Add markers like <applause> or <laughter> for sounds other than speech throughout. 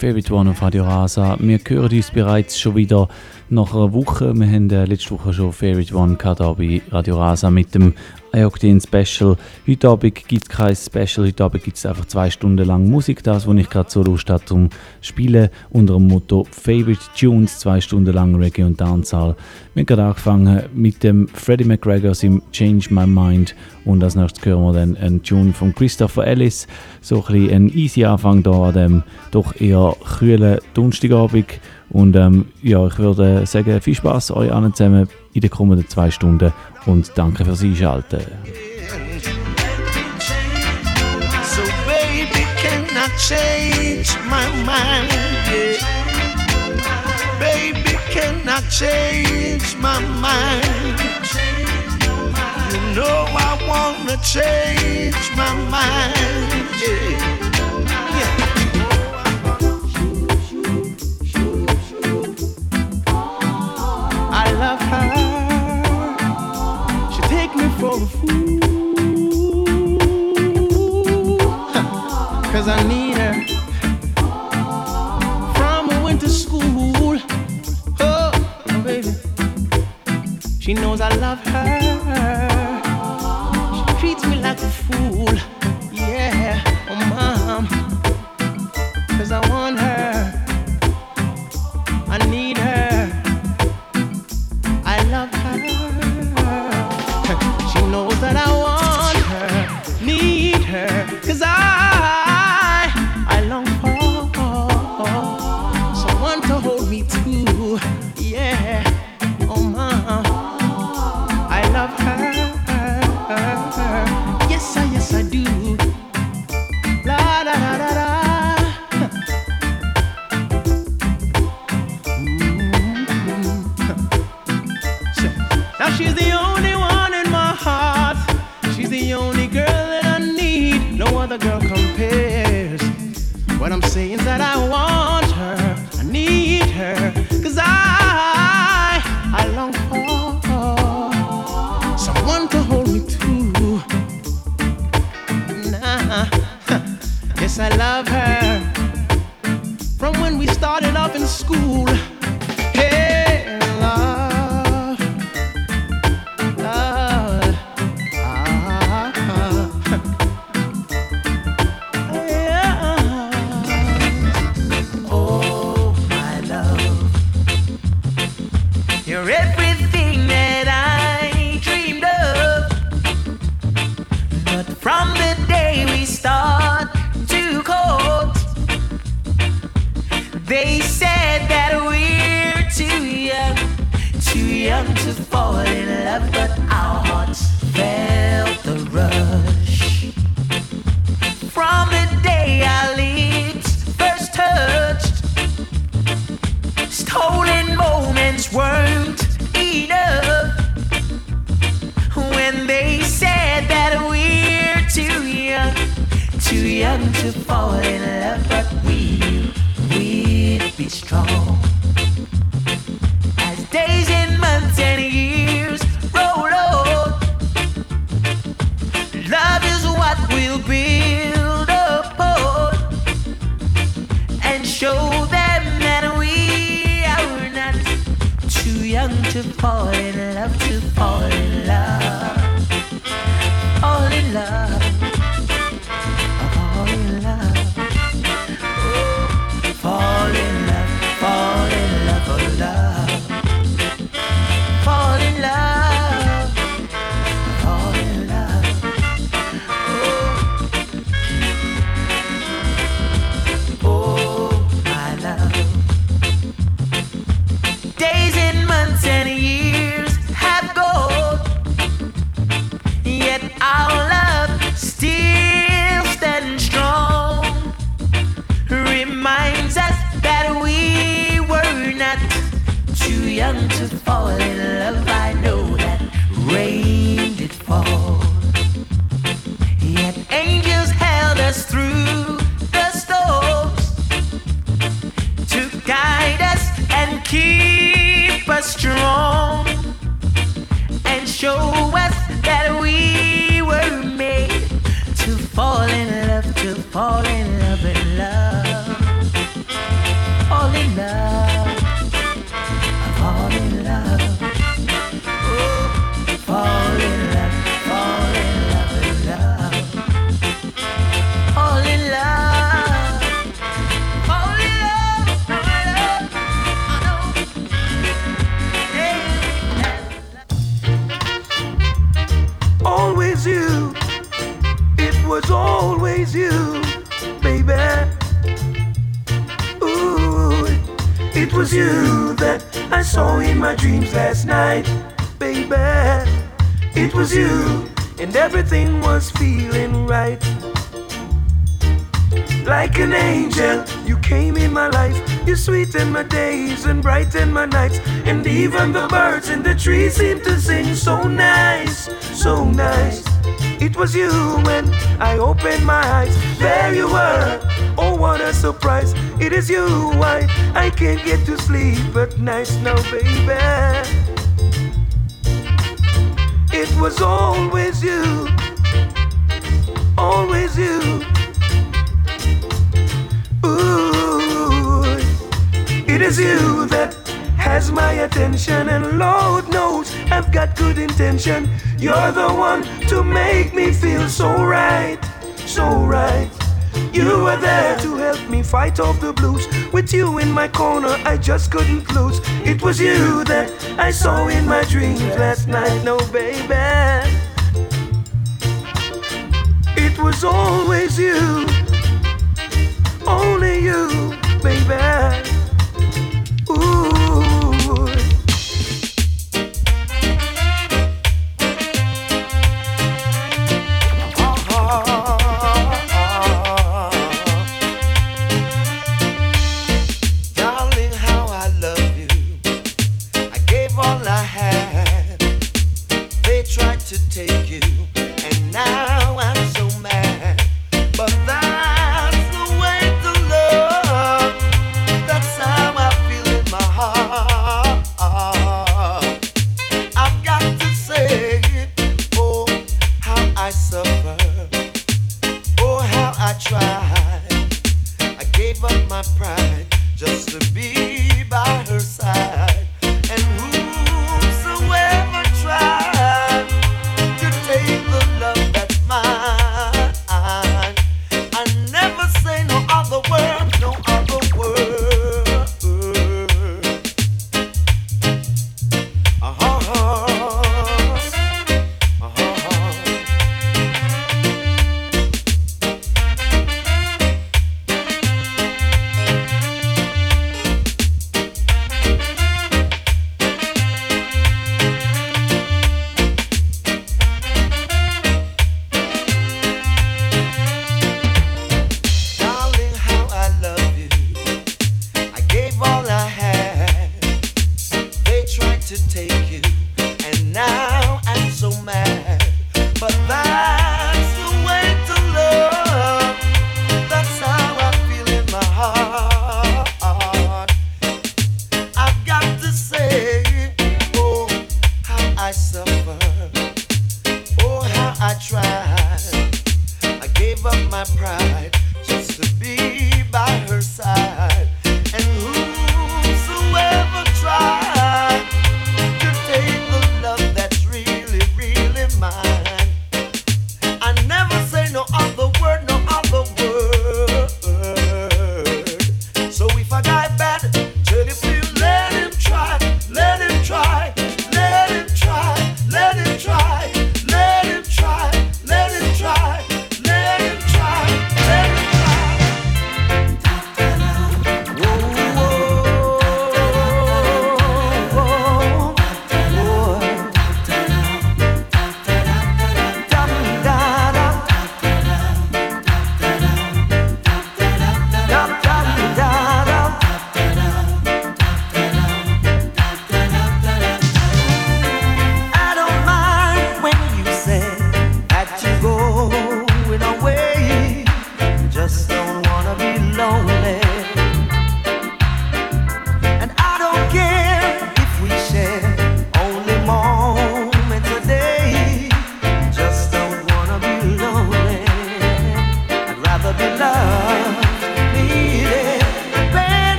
Favorite One auf Radio Rasa. Wir hören uns bereits schon wieder nach einer Woche. Wir haben äh, letzte Woche schon Favorite One gehabt bei Radio Rasa mit dem Ayokdin Special. Heute Abend gibt es kein Special, heute Abend gibt es einfach zwei Stunden lang Musik, das, wo ich gerade so Lust habe zum Spielen, unter dem Motto Favorite Tunes, zwei Stunden lang Reggae und Dancehall. Wir haben gerade angefangen mit dem Freddie McGregor, im Change My Mind und als nächstes hören wir dann einen Tune von Christopher Ellis, so ein bisschen ein easy Anfang hier an dem doch eher kühlen Donnerstagabend und ähm, ja, ich würde sagen, viel Spaß euch allen zusammen in den kommenden zwei Stunden und danke fürs Einschalten. change my mind. Yeah. Baby, can I change my mind? You know I wanna change my mind. Yeah. It seem to sing so nice, so nice. It was you when I opened my eyes. There you were. Oh, what a surprise. It is you. I, I can't get to sleep but nice now, baby. It was always you, always you. Ooh, it is you that has my attention and love. I've got good intention. You're the one to make me feel so right, so right. You were there to help me fight off the blues. With you in my corner, I just couldn't lose. It was you that I saw in my dreams last night, no baby. It was always you, only you, baby. Ooh.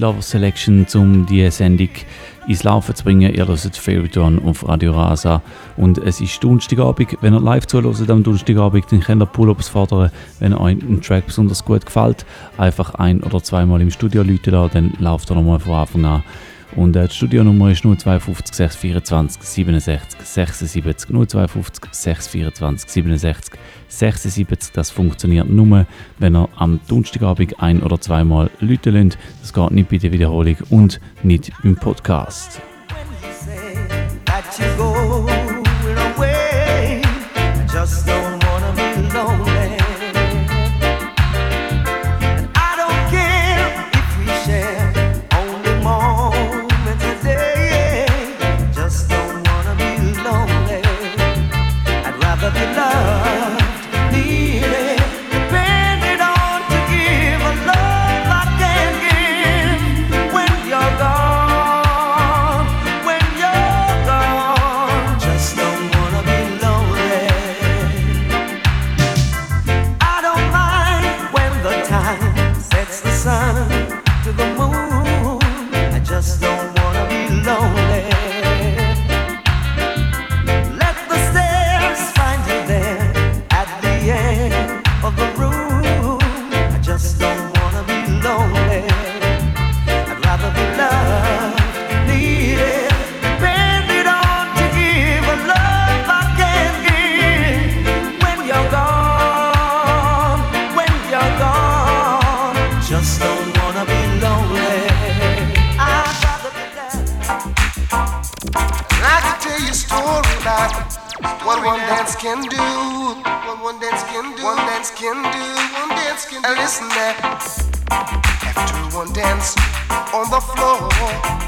Lover Selection, um die Sendung ins Laufen zu bringen. Ihr hört Fairytown auf Radio Rasa und es ist Donnerstagabend. Wenn ihr live zuhört am Donnerstagabend, dann könnt ihr Pull-Ups fordern. Wenn euch ein Track besonders gut gefällt, einfach ein- oder zweimal im Studio Leute da, dann lauft ihr nochmal von Anfang an. Und äh, die Studionummer ist 052 624 67 76 052 624 67 76. Das funktioniert nur, wenn ihr am Donnerstagabend ein- oder zweimal lüten lasst. Das geht nicht bei der Wiederholung und nicht im Podcast. can do, one dance can do, one dance can do. Listen, after one dance on the floor.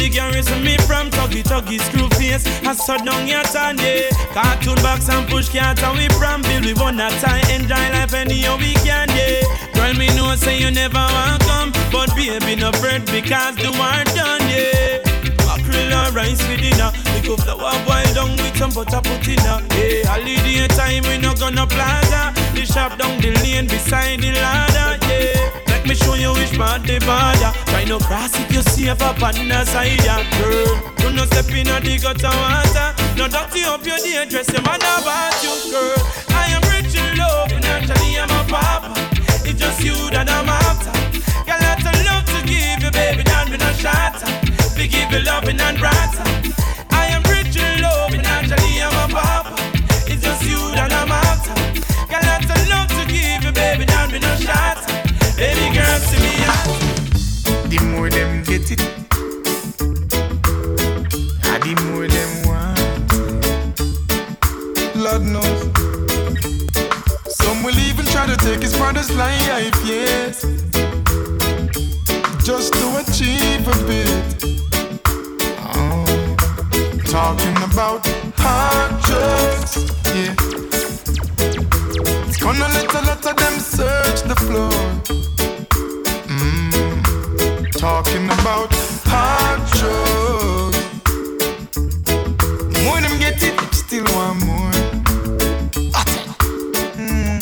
The garrison me from Tuggy tuggy screw face. I shut down your turn, yeah Cartoon box and push cart and we from Bill. We want that time Enjoy life anyhow we can, yeah. Girl me know say you never want come. But baby no bread because the war done, yeah. Mackerel and rice with dinner. We go flour boil down with some butter put in her Yeah, holiday time we no gonna plaza. The shop down the lane beside the ladder, yeah show you which part the border Try no cross if you up on the side, yeah Girl, you no step in the gutter water. No dirty up your day dress, your man about you, girl. I am rich in love, financially I'm a papa. It's just you that I'm after. Got lots of love to give you, baby, don't be no shatter. We give you loving and brighter. I am rich in love, financially I'm a papa The more them get it, ah, the more them want. Lord knows. Some will even try to take his brother's life, yes. Just to achieve a bit. Oh, talking about hard drugs, yeah. It's gonna let a lot of them search the floor. Talking about hard drugs. More them get it, still want more. Mm.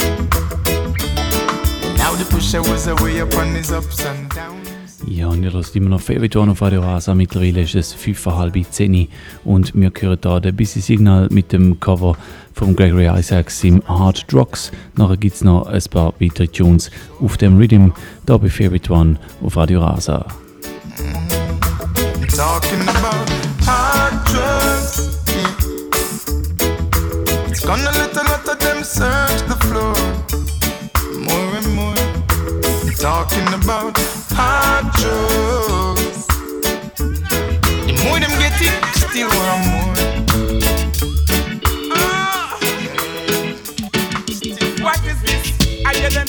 Now the pusher was away upon his ups and downs. Ja, und ihr hört immer noch Favorite One auf Radio Rasa. Mittlerweile ist es 5.30 10 und wir hören hier den Busy Signal mit dem Cover von Gregory Isaacs im Hard Drugs. Nachher gibt es noch ein paar weitere Tunes auf dem Rhythm, da bei Favorite One auf Radio Rasa. Talking about hard drugs. It's gonna let a lot of them search the floor. More and more. Talking about hard drugs. The more them get it, still want more.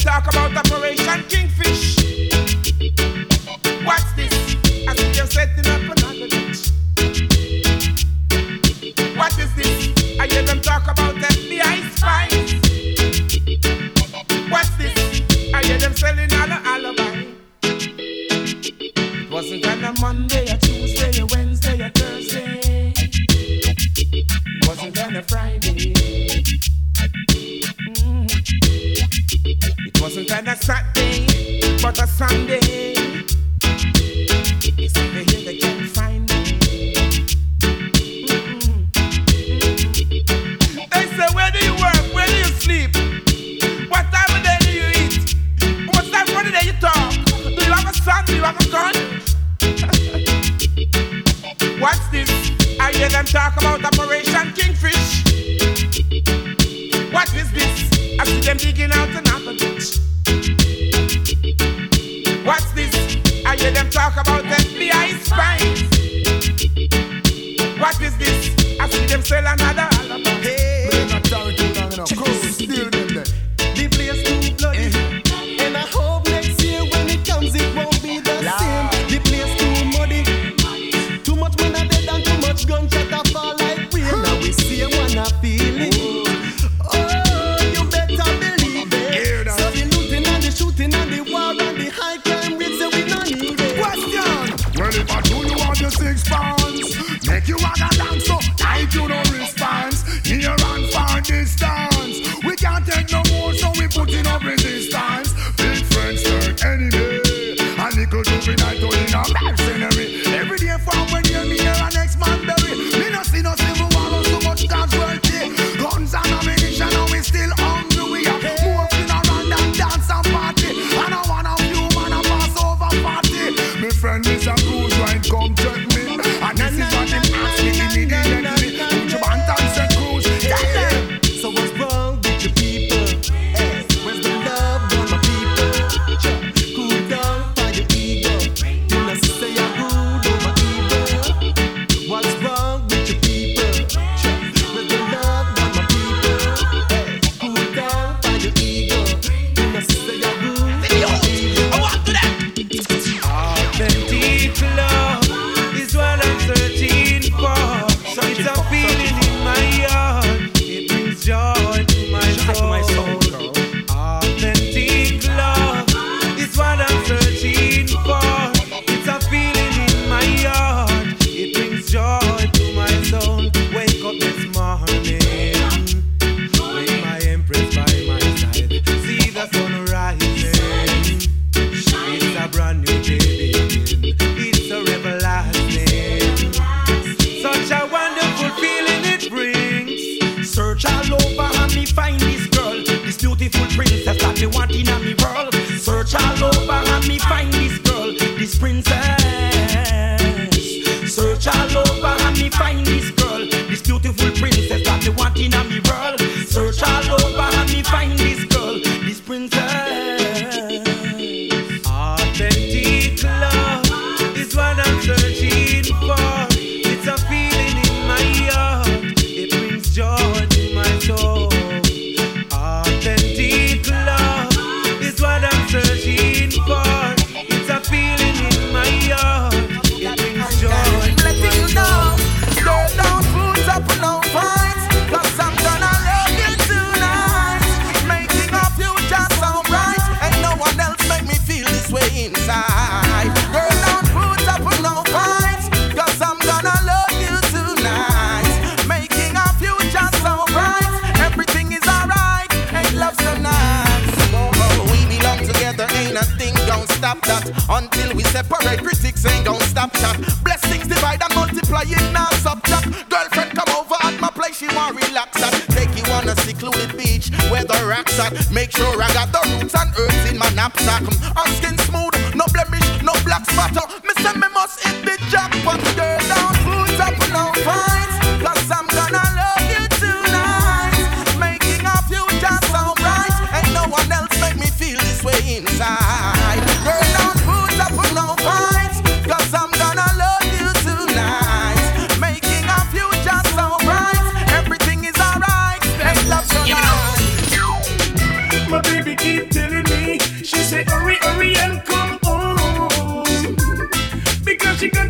Talk about Operation Kingfish. What's this? I see you're setting up another ditch. What is this? I hear them talk about FBI spies. What's this? I hear them selling all the alibi. It wasn't on a Monday, a Tuesday, a Wednesday, a Thursday. It wasn't on a Friday. Wasn't on a Saturday, but a Sunday. It's over here they can't find me. Mm-hmm. They say, where do you work? Where do you sleep? What time of day do you eat? What time of day you talk? Do you have a son? Do you have a gun? <laughs> What's this? I hear them talk about Operation Kingfish. What is this? I see them digging out What's this? I hear them talk about FBI spies. What is this? I see them sell another.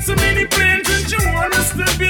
So many plans and she want us to be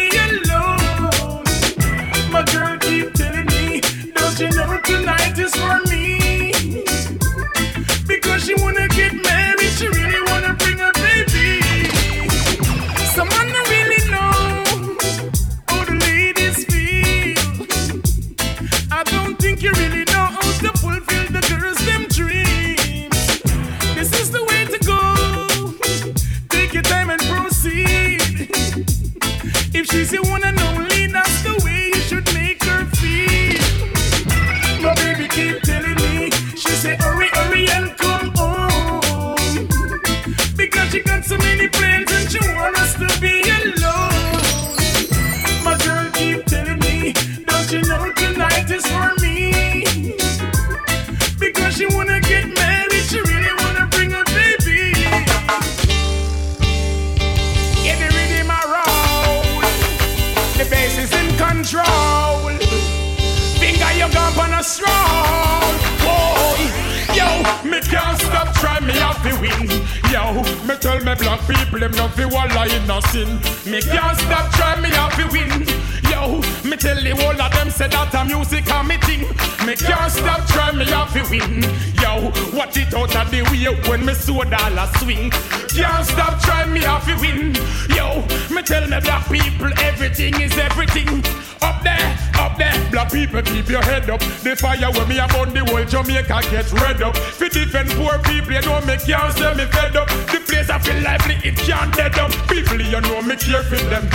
swing. Can't stop trying me off to win. Yo, me tell me black people everything is everything. Up there, up there, black people keep your head up. The fire when me burn the whole Jamaica get red up. Fi defend poor people, you know me can't say me fed up. The place I feel lively, it can't dead up. People, you know me care for them.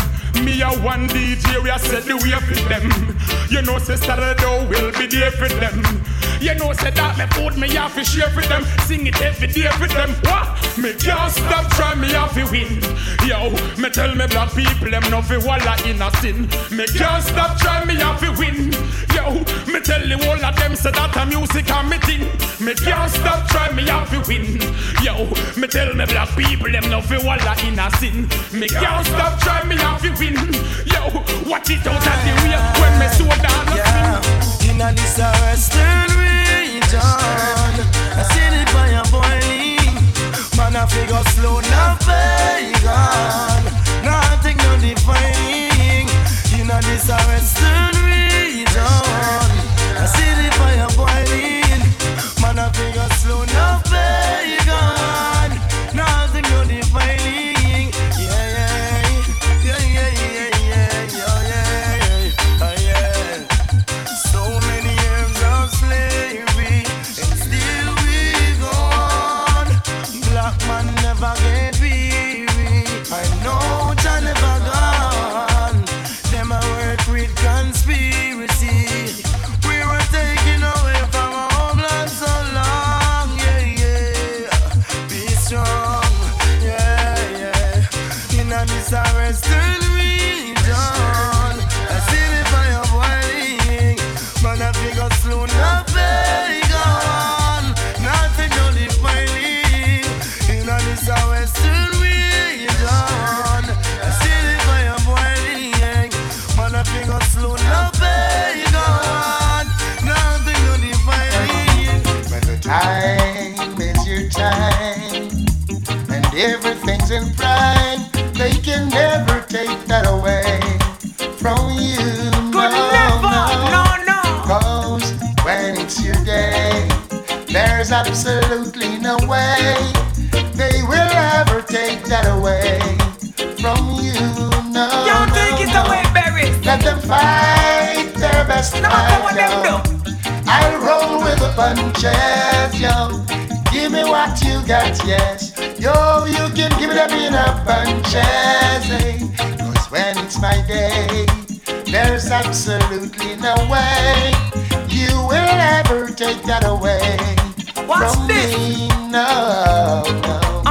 Me a one DJ, we a set the way for them. You know, sister, the will be there for them. You know, say that me food me have to share for them. Sing it every day for them. What? Me can't stop trying me have to win. Yo, me tell me black people them no fi walla in a sin. Me can't stop trying me have to win. Yo, me tell the whole of them say that a music and me thing. Me can't stop trying me have to win. Yo, me tell me black people them no fi walla in a sin. Me can't stop trying me have to win. Yo, watch it out of the way when me so down. Yeah, in a a western region, I see the fire boiling. I figure slow now pagan. Nothing no defining. In this western region, I see the fire boiling. In prime, they can never take that away from you. Could no, never, no, no. Cause when it's your day, there's absolutely no way they will ever take that away from you. No, Can't no, take it no. away, berries. Let them fight their best No matter what them fight, yo. I'll roll with the punches, yo. Give me what you got, yes. Yo, you can give it up in a bunches, eh? Cause when it's my day, there's absolutely no way you will ever take that away Watch from this. me. No, no.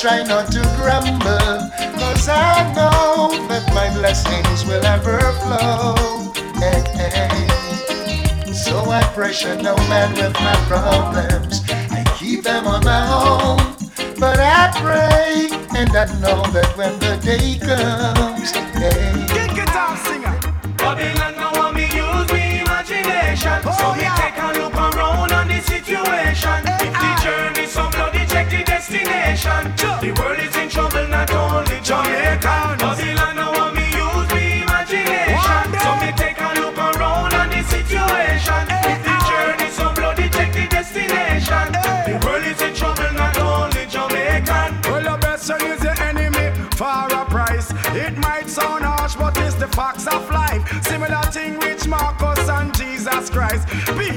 Try not to grumble, cause I know that my blessings will ever flow. Hey, hey. So I pressure no man with my problems. I keep them on my own. But I pray, and I know that when the day comes, hey, Kick it off, singer. Babylon now want me use me imagination So me take a look around on the situation If the journey destination. The world is in trouble not only Jamaica. Babylon now want me use me imagination. So me take a look around on the situation. If the ah. journey so bloody check the destination. The world is in trouble not only Jamaican. Well, the best is your enemy for a price. It might sound harsh, but it's the facts of life. Similar thing with Marcus and Jesus Christ. People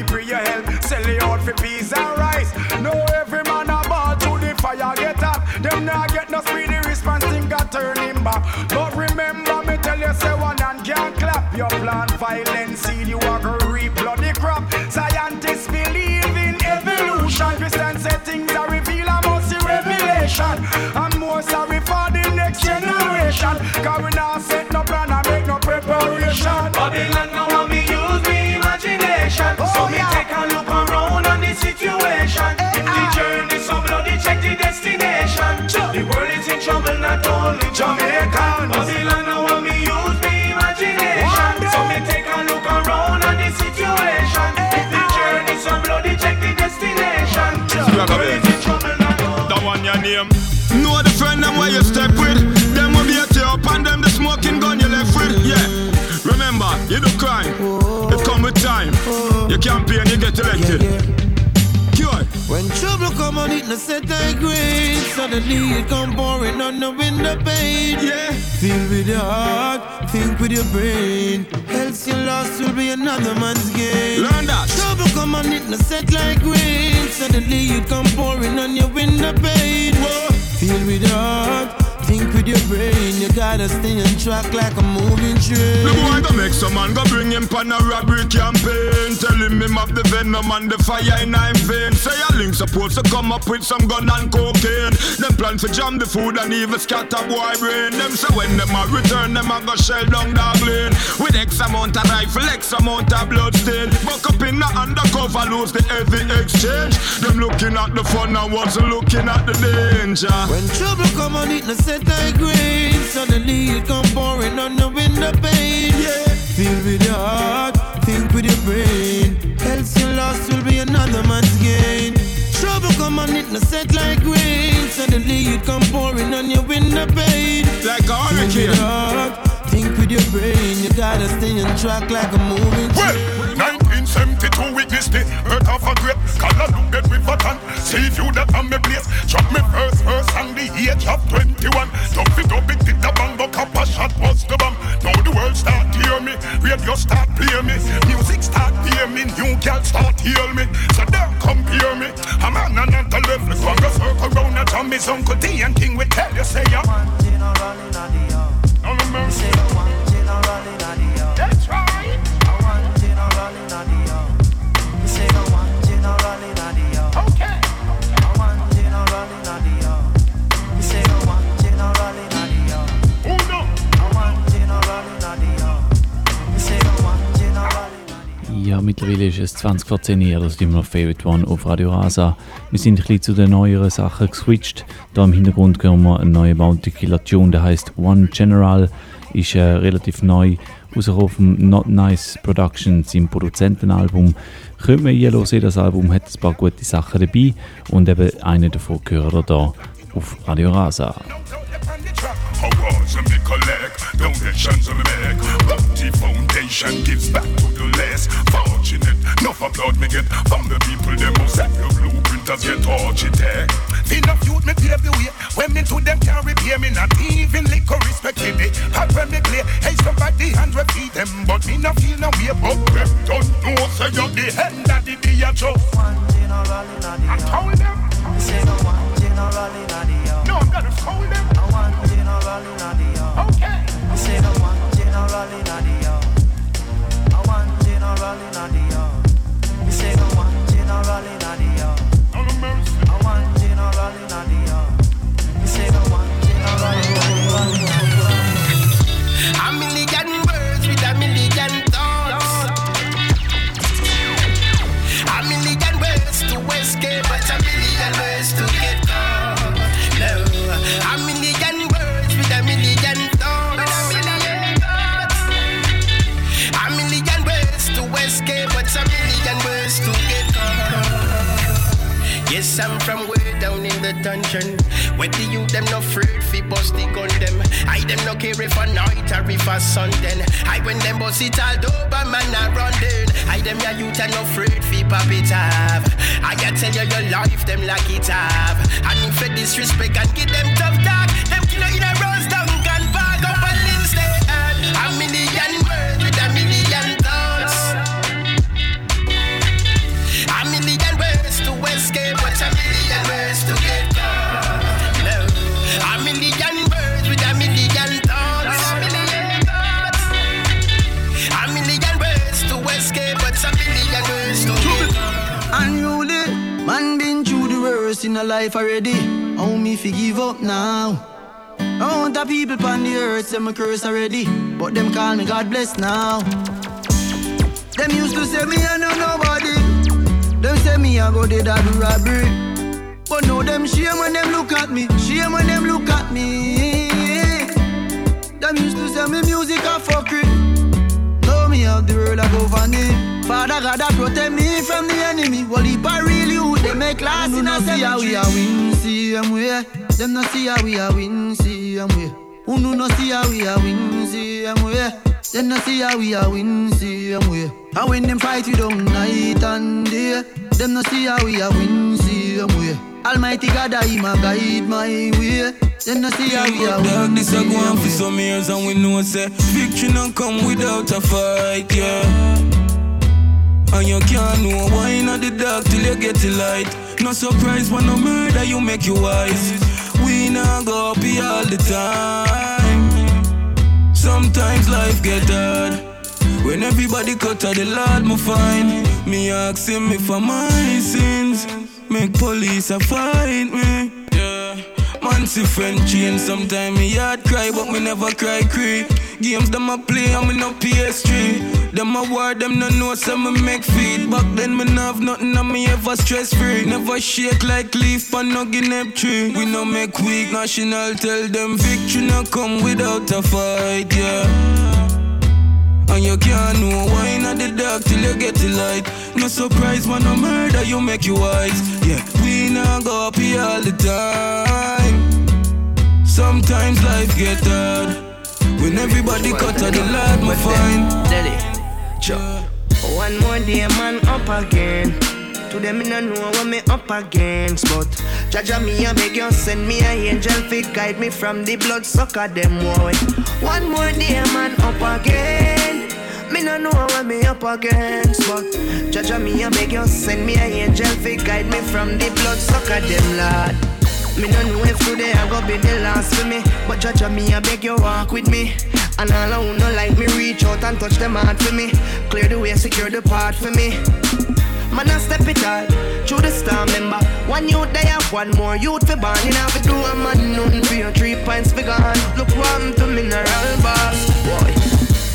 violent seed, you are gonna reap bloody crop. Scientists believe in evolution. Christians say things are revealed, I must see revelation. I'm more sorry for the next generation. Cause we not set no plan and make no preparation. Babylon now want me use me imagination So oh, me take a look around on the situation. If the ah. journey so bloody, check the destination. The world is in trouble, not only Jamaica. Babylon name. Know the friend them where you step with. Them will be at you up and them the smoking gun you left with. Yeah. Remember, you do crime. It come with time. You campaign, you get elected. Cure. When trouble come on it, no set I grade. Suddenly it come pouring on the window pane. Yeah. Feel with your heart, think with your brain. Else your loss will be another man's gain. Learn that. Trouble come on it, no set like rain. Suddenly it come pouring on your window pane. Feel with heart, think with your brain. You gotta stay on track like a moving train. The boy go make some man go bring him pan a robbery campaign. Tell him him have the venom and the fire in him vein. Say supposed to come up with some gun and cocaine. Them plan for jam the food and even scatter boy brain. Them say when them a return, them a go shell down dog lane. With X amount of rifle, X amount of blood stain. Buck up in the undercover, lose the heavy exchange. Them looking at the fun and wasn't looking at the danger. When trouble come on it, no set I grade. Suddenly it come pouring on the window pane. Yeah. Feel with your heart, think with your brain. Else your loss will be another man's gain. Come on it, no set like rain. Suddenly it come pouring on your window pane. Like a hurricane. think with your brain. You gotta stay on track like a moving Well, 1972 witness the birth of a great Color look dead with a tan See if you that on me place. Drop me first verse on the age of 21 Dump it up, it did the bang But cup a shot was the bomb. Now the world start hear me Radio start play me Music start hear me New girl start heal me. So don't compare me. A man on the left Go and go circle round and Tom His uncle D and King will tell you Say ya. No no mercy Ja, mittlerweile ist es 20 vor 10 Uhr, das ist immer noch Favorite One auf Radio Rasa. Wir sind ein bisschen zu den neueren Sachen geswitcht. Da im Hintergrund hören wir eine neue Bounty Killer Tune, der heißt One General. Ist äh, relativ neu, rausgekommen dem Not Nice Productions, im Produzentenalbum. Könnt man hier hören, das Album hat ein paar gute Sachen dabei und eben eine davon gehört ihr hier auf Radio Rasa. Me collect donations on me make. Bounty Foundation gives back to the less fortunate. Enough applaud me get from the people them who set the blueprinters get architect. Enough youth me pave the way. When me to them can't repay me, not even liquor respect me. They hot when me play. Hey somebody hand repeat them, but me not feel no way. But them don't know say you're the hand that the day you show. I told them. No, I'm gonna told them. I want generality. Okay. I say no down in the youth them no afraid fi bust the gun them. I them no care if a night or if a sun then. I when them bust it all over man a run then. I them ya youth are no afraid fi pop it off. I ya tell you your life them like it have. And if you disrespect and give them tough talk, them kill you in a rose down the in a life already. How me fi give up now? I want the people on the earth say me curse already, but them call me God bless now. Them used to say me I know nobody, Them say me I go dead I do robbery. But no, them shame when them look at me. Shame when them look at me. Them used to say me music a fuckery. Know me out the world I go funny. Father God that protect me from the enemy. Well, I really they make last in a see how we a win, see them way. Them no see how we a win, see them way. Who no see how we a win, see them way. Them no see how we a win, see them way. And when them fight we down night and day. Them no see how we a win, see them way. Almighty God, I him a guide my way. Them no see how we a win. Dog, this a see go on for some years and we know say victory don't come without a fight, yeah. And you can't know why in the dark till you get the light. No surprise when no murder you make you wise. We not go here all the time. Sometimes life get hard. When everybody cut out the Lord, me find me ask him if for my sins. Make police a fight me. Man see friend change Sometimes me heart cry but me never cry cry Games them a play and me no PS3 Them a war them no know so me make feed. Back then me have nothing and me ever stress free. Never shake like leaf on no guinea tree. We no make weak national tell them victory no come without a fight yeah and you can't know why in the dark till you get the light. No surprise when no murder you make you wise. Yeah, we not go up here all the time. Sometimes life get hard. When everybody cut out the light, my fine. Daddy, One more day, man, up again. To them, no know what me up against, but Jaja me a beg you send me a angel fi guide me from the blood sucker them boy. One more day, man, up again. Me no know what me up against, but Jaja me a beg you send me a angel fi guide me from the blood sucker them lad. Me no know if today I go be the last for me, but Jaja me a beg you walk with me. And all who no like me reach out and touch them heart for me. Clear the way, secure the path for me. Man, I step it hard through the storm. Remember, one youth they have one more youth for born. You to do a man nothing for your three pints for gone. Look happened to mineral boss. Boy,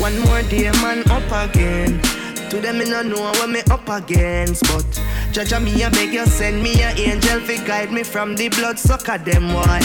one more day, man, up again. To them, me no know what me up against, but Jaja me a beg you send me a angel fi guide me from the blood sucker them boy.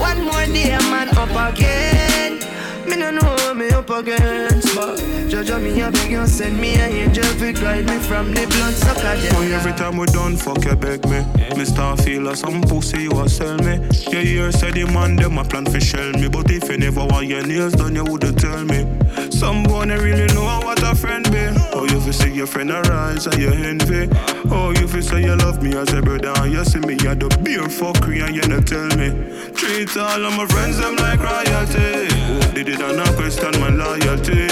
One more day, man, up again. Me no know what me up against, but Jaja me a beg you send me a angel fi guide me from the blood sucker them. Boy, every time we done, fuck you beg me. Me start feel like some pussy you a sell me. You hear say the man them a plan for shell me, but if you never want your nails done, you woulda tell me. Some boy they really know what a friend be. Oh, you fi see your friend arise and you envy. Oh, you fi say you love me as a brother and you see me at the beer fuckery and you not tell me. Treat all of my friends them like royalty. Did they did not question my loyalty.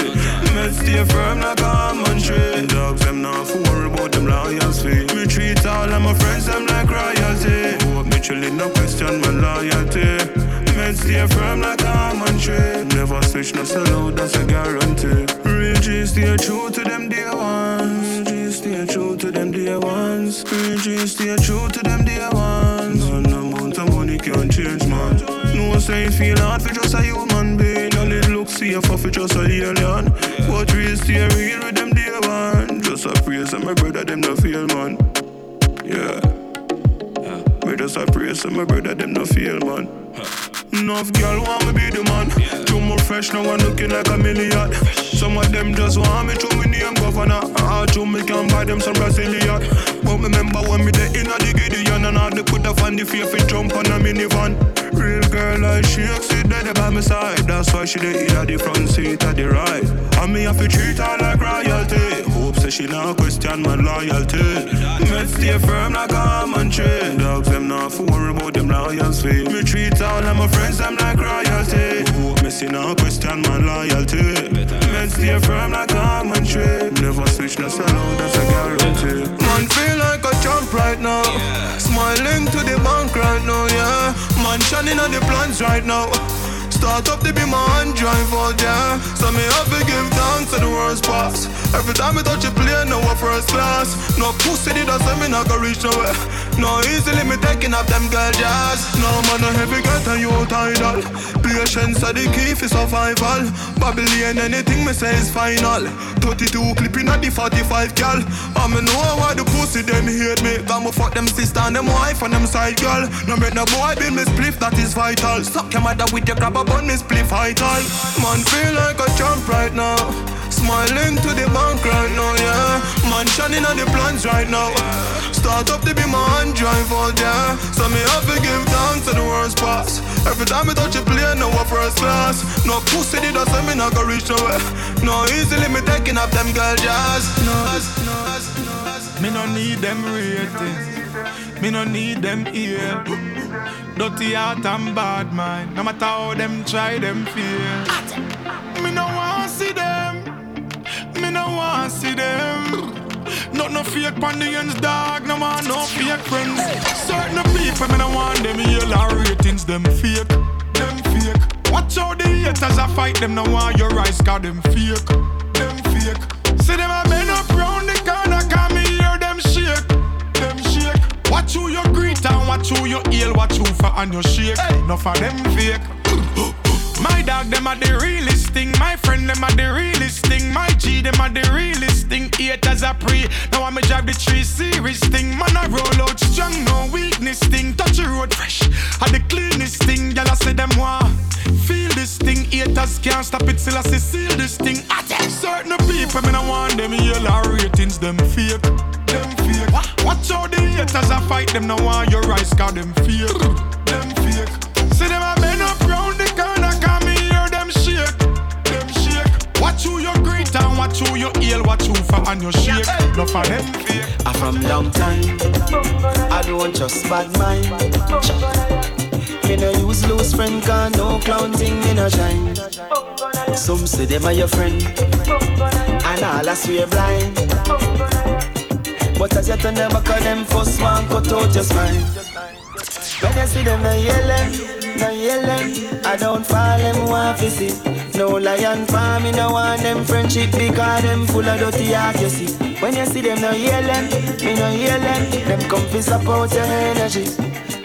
Me stay firm like a almond tree. Dogs them not for worry about them loyalty. Me treat all of my friends them like royalty. Hope me chillin' no question my loyalty. Me stay firm like a almond tree. Never switch no out, that's a guarantee. Real G stay true to them dear ones. Real G stay true to them dear ones. Real G stay true to them dear ones. No amount of money can change man. No say feel hard for just a human being. It looks safer for just a alien. But real stay real with them dear ones. Just a praise and my brother them no feel man. Yeah. Me just a praise and my brother them no feel man. Enough girl want me be the man. Too more fresh now and looking like a million. Some of them just want me to me name governor. Ah, to me can buy them some Brazilian. But remember when me the inna the Gideon and all they put up on the faith and jump on a minivan. Real girl like she sit there by my side. That's why she the in the front seat at the right. And me have to treat her like royalty. Hope say she not question my loyalty. Me stay firm like a almond tree. Dogs them not for worry about them loyalty. Me treat all of my friends them like royalty. Hope see no question my loyalty. Me stay firm like a almond tree. Never switch no sell that's a guarantee. Man feel like a champ right now. Smiling to the bank right now, yeah. Man shining on the plans right now. Start up to be my hand drive out, yeah. So me have to give thanks to the worst parts. Every time I touch a plane, no first class. No pussy did a me not go reach nowhere. No easily me taking up them girl jazz. No man no heavy get a you tidal. Patience are the key for survival. Babylon anything me say is final. 32 clipping at the 45 gal. I me know why the pussy them hate me. Got me fuck them sister and them wife and them side girl. No make no boy build me spliff that is vital. Suck your mother with your grab a bun me spliff vital. Man feel like a champ right now. Smiling to the bank right now, yeah. Man shining on the plans right now. Start up to be my hand drive out, yeah. So me have to give thanks to the worst pass. Every time I touch a plane, no first class. No pussy did us, me not go reach nowhere. No easily me taking up them girl jazz. No, no, Me no need them ratings. Me no need them ear. Dirty heart and bad mind. No matter how them try, them fear. Me no want to see them. Me no want see them. Not no fake the dog. No man, no fake friends. Certain people, me no want them yell our ratings. Them fake, them fake. Watch how the haters a fight them. No want your rise, cause them fake, them fake. See them a bend up round the corner, come me hear them shake, them shake. Watch who you greet and watch who you heal, watch who for and you shake. Enough of them fake. My dog, them are the realest thing. My friend, them are the realest thing. My G, them are the realest thing. Haters are pre. Now I'm a drive the tree serious thing. Man, I roll out strong, no weakness thing. Touch the road fresh, I the cleanest thing. Y'all say them want feel this thing. Haters can't stop it till I see seal this thing. I certain people, me no want them yellow ratings. Them fake, them fake. Watch how the haters a fight them. No want your them fake, them fake. Watch who you greet and watch who you heal, watch who for and you shake. No for them fake. I from long time. I don't trust bad mind. Me no use loose friend, cause no clown thing me no shine. Some say them are your friend, and all I swear blind. But as yet I never call them first one cut out your spine. When I see them no yelling, no yelling, I don't fall them want to see. No lion for me, no want them friendship because them full of dirty heart, you see. When you see them no yelling, me no yelling, them come fi support your energy.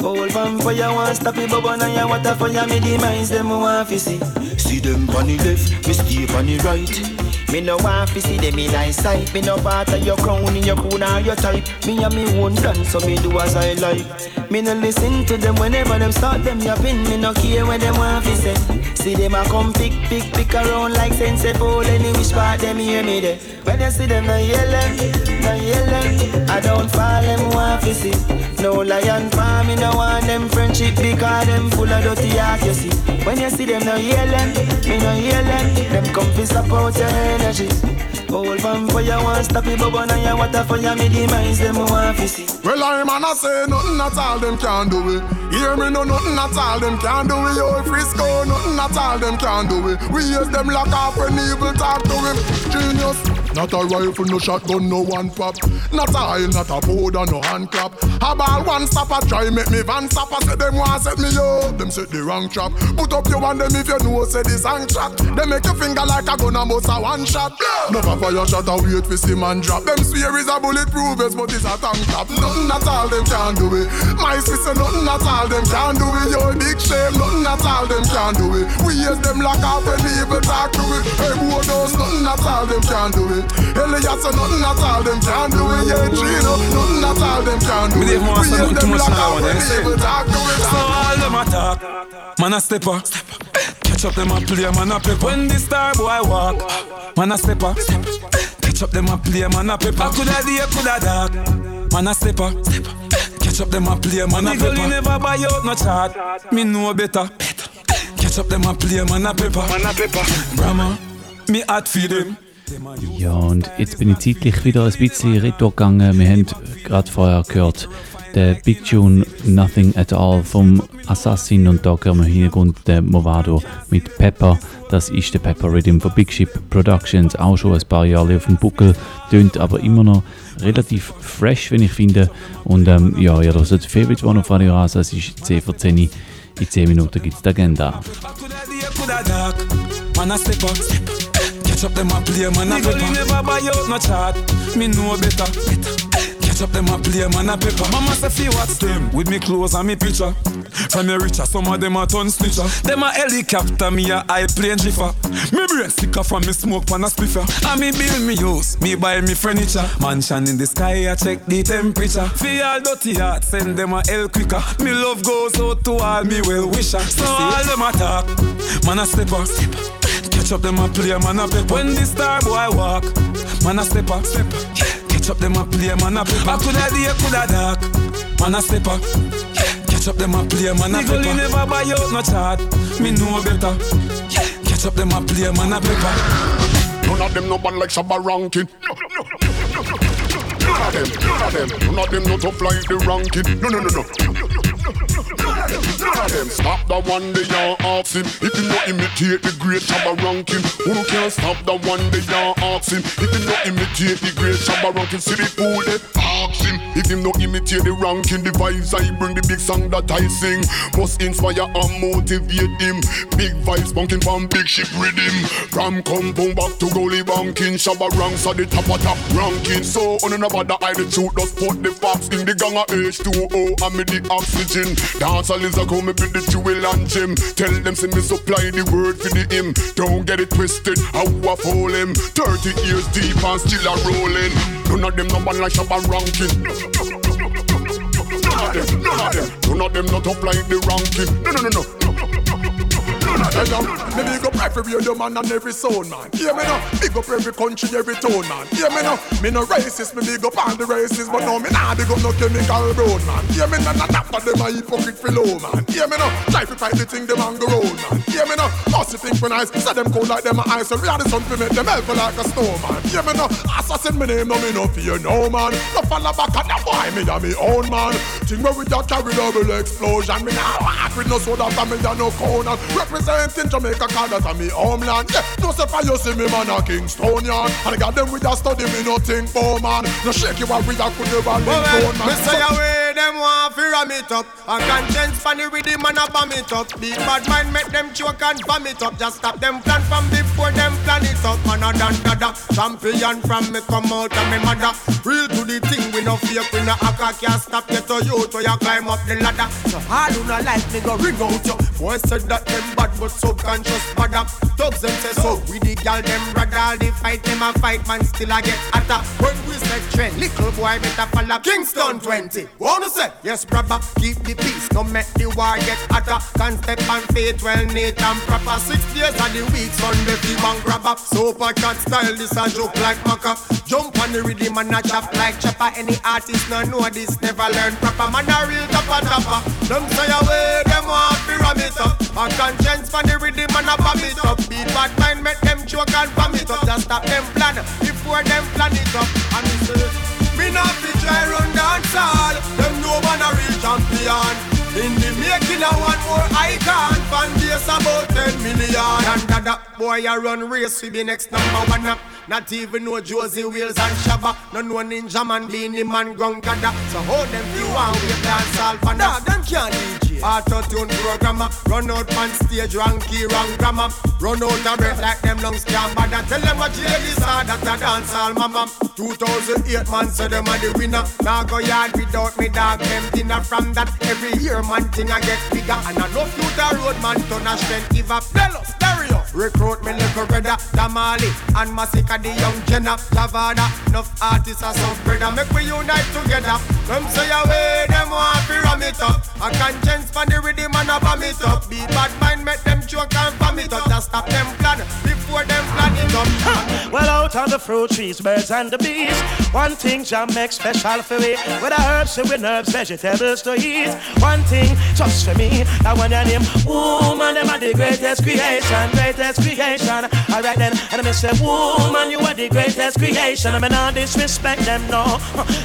Hold on for you want stop it, bubble and you water for you, me demise them want to see. See them on the left, me stay on the right. Me no want to see them in eyesight. Me no part of your crown in your crown or your type. Me and me own dance, so me do as I like. Me no listen to them whenever them start them yapping. Me no care when them want to say. See them a come pick, pick, pick around like sense pole. Any which part them hear me there. When you see them no yelling, no yelling. I don't fall them want to see. No lion for me, no want them friendship because them full of dirty heart, you see. When you see them no yelling, me no yelling. Them come fi support your energy. For you want stop it, bubble and you water for you, me demise them want see. Well, I'm I say nothing at all them can't do it. Hear me, no nothing at all them can't do it. Yo, Frisco, nothing at all them can't do it. We use them lock off when evil talk to him. Genius. Not a rifle, no shotgun, no one pop. Not a oil, not a powder, no hand clap. A ball one stopper, try make me van stopper. Say them want set me up, them set the wrong trap. Put up your one them if you know say this song track. They make your finger like a gun and bust a one shot. Never fire shot and wait for see man drop. Them swear is a bulletproof vest, but it's a tank top. Nothing at all them can do it. My sister, nothing at all them can do it. Your big shame, nothing at all them can do it. We use them lock off when people talk to it. Hey, boy, those nothing at all them can do it. Elias, nothing at all them can do it. Yeah, Gino, nothing at all them can do it. We use them lock off when people talk to it. So all them a talk, man a stepper. Catch up them a play, man a pepper. When the star boy walk, man a stepper. Catch up them a play, man a pepper. Coulda day, coulda dark, man a stepper. Catch up them a play, man a pepper. never buy out no chart, me know better. Catch up them a play, man a pepper. Man a pepper. Brahma, me hot for them. Ja, und jetzt bin ich zeitlich wieder ein bisschen retour gegangen. Wir haben gerade vorher gehört, der Big Tune Nothing at All vom Assassin und da hören wir Hintergrund den Movado mit Pepper. Das ist der Pepper Rhythm von Big Ship Productions, auch schon ein paar Jahre auf dem Buckel, tönt aber immer noch relativ fresh, wenn ich finde. Und ähm, ja, das ist Favorite One auf Radio Rasa, es ist 10 vor 10 In 10 Minuten gibt es die Agenda. Catch up them a play man a pepper. Me never buy out no chart. Me know better. Catch up them a play man a pepper. Mama say fi watch them with me clothes and me picture. From me richer, some of them a ton snitcher. Them a helicopter, me a high plane jiffer. Me brain sicker from me smoke pan a spliffer. And me build me house, me buy me furniture. Mansion in the sky, I check the temperature. Fi all dirty heart, send them a hell quicker. Me love goes out to all me well wisher. So all them a talk, man a stepper. Catch up them a play, man a pepper. When the star boy walk, man a stepper. Catch up them a play, man a pepper. Coulda day, coulda dark, man a stepper. Catch up them a play, man a pepper. Nigga, never buy out no chart. Me know better. Catch up them a play, man a pepper. None of them no bad like Shabba Rankin. No, no, no, no, None of them, none of them, none of them no tough like the ranking. No, no, no, no. None of stop the one they are asking. If you not imitate the great Shabba ranking, who can stop the one they are asking? If you not imitate the great Shabba ranking, see the fool they ask him. If him not imitate the ranking, the vibes I bring, the big song that I sing must inspire and motivate him. Big vibes bunking from big ship rhythm. From compound back to goalie banking, Shabba ranks the top of top ranking. So on another the truth, just put the facts in the gang of H2O and me the oxygen. Dancehall is a come me build the jewel and gem. Tell them see me supply the word for the him. Don't get it twisted, how I fall him. 30 years deep and still a rolling. None of them no man like Shabba ranking. None of them, none of them, none of them not up like the ranking. No, no, no, no. Hey, yo, me big up every radio man and every sound man. Hear me now, big up every country, every tone man. Hear me now, me no racist, me big up all the races, but no me nah big up no chemical brown man. Hear me now, not for them a hypocrite below man. Hear me now, try to fight the thing them on go road man. Hear me now, must you think when I say them cold like them a ice, so we are the sun to make them help like a snowman. Hear me now, assassin me name, no me no fear no man. No follow back and the boy me a me own man. Thing where we just carry double explosion, me now walk with no soda family no corner. Representing Jamaica, cause that's a me homeland. Yeah, no say for you see me man a Kingstonian. And I got them with a study me no think for man. No shake you what we a could never link Well, man. me say away them want fi ram it up A Konshens fan the rhythm and a bomb it up Big bad mind make them choke and bomb it up Just stop them plan from before them plan it up Man a dan dada Champion from me come out of me mother Real to the thing we no fake we no hacker Can't stop you to you to you climb up the ladder So hard do not like me go ring out you Boy said that them bad but subconscious bad Thugs them say so. We the gal them All the fight them a fight man still I get hotter When we set trend little boy better follow Kingston 20 Wanna say? Yes brother keep the peace. Don't make the war get hotter Can't step on faith well neat and proper. Six days of the week Sunday fi one grabber Super cat style this a joke like maca Jump on the rhythm and a chop like chopper. Any artist no know this never learn proper. Man a real topper topper. Them say away them want fi ram it up. A Konshens for the rhythm and a bomb it up. Beat bad mind make them choke and bomb it up. Just stop them plan before them plan it up. And me say me not fi try run dance all. Them know man a real champion In the making a one more icon. Fan base about 10 million. And that, boy a run race fi be next number one. Up Not even know Josey Wales and Shabba. No know Ninja Man Beenie Man Gada So how them you want we dance all for Nah, them can't DJ Auto-tune programmer uh, Run out man stage wrong key wrong grammar uh, Run out a breath like them lungs can't bother. Tell them what you this hard that a dance all mama. 2008 man so them a the winner. Now go yard without me dog them dinner From that. Every year man thing I get bigger. And I know future road man turn a strength give up Bello stereo Recruit me little brother Damali and Masika the young Jenna Lavada Enough artists are some brother Make we unite together Them say away them want to ram it up A Konshens for the rhythm and a bomb it up Be bad mind make them choke and bomb it up Just stop them plan before them plan it up Well, out on the fruit trees, birds and the bees. One thing Jam makes special for me. With the herbs and with herbs, vegetables to eat. One thing just for me. That one your name, woman, them are the greatest creation, greatest creation. Alright then, and I say, woman, you are the greatest creation. I mean, not disrespect them, no.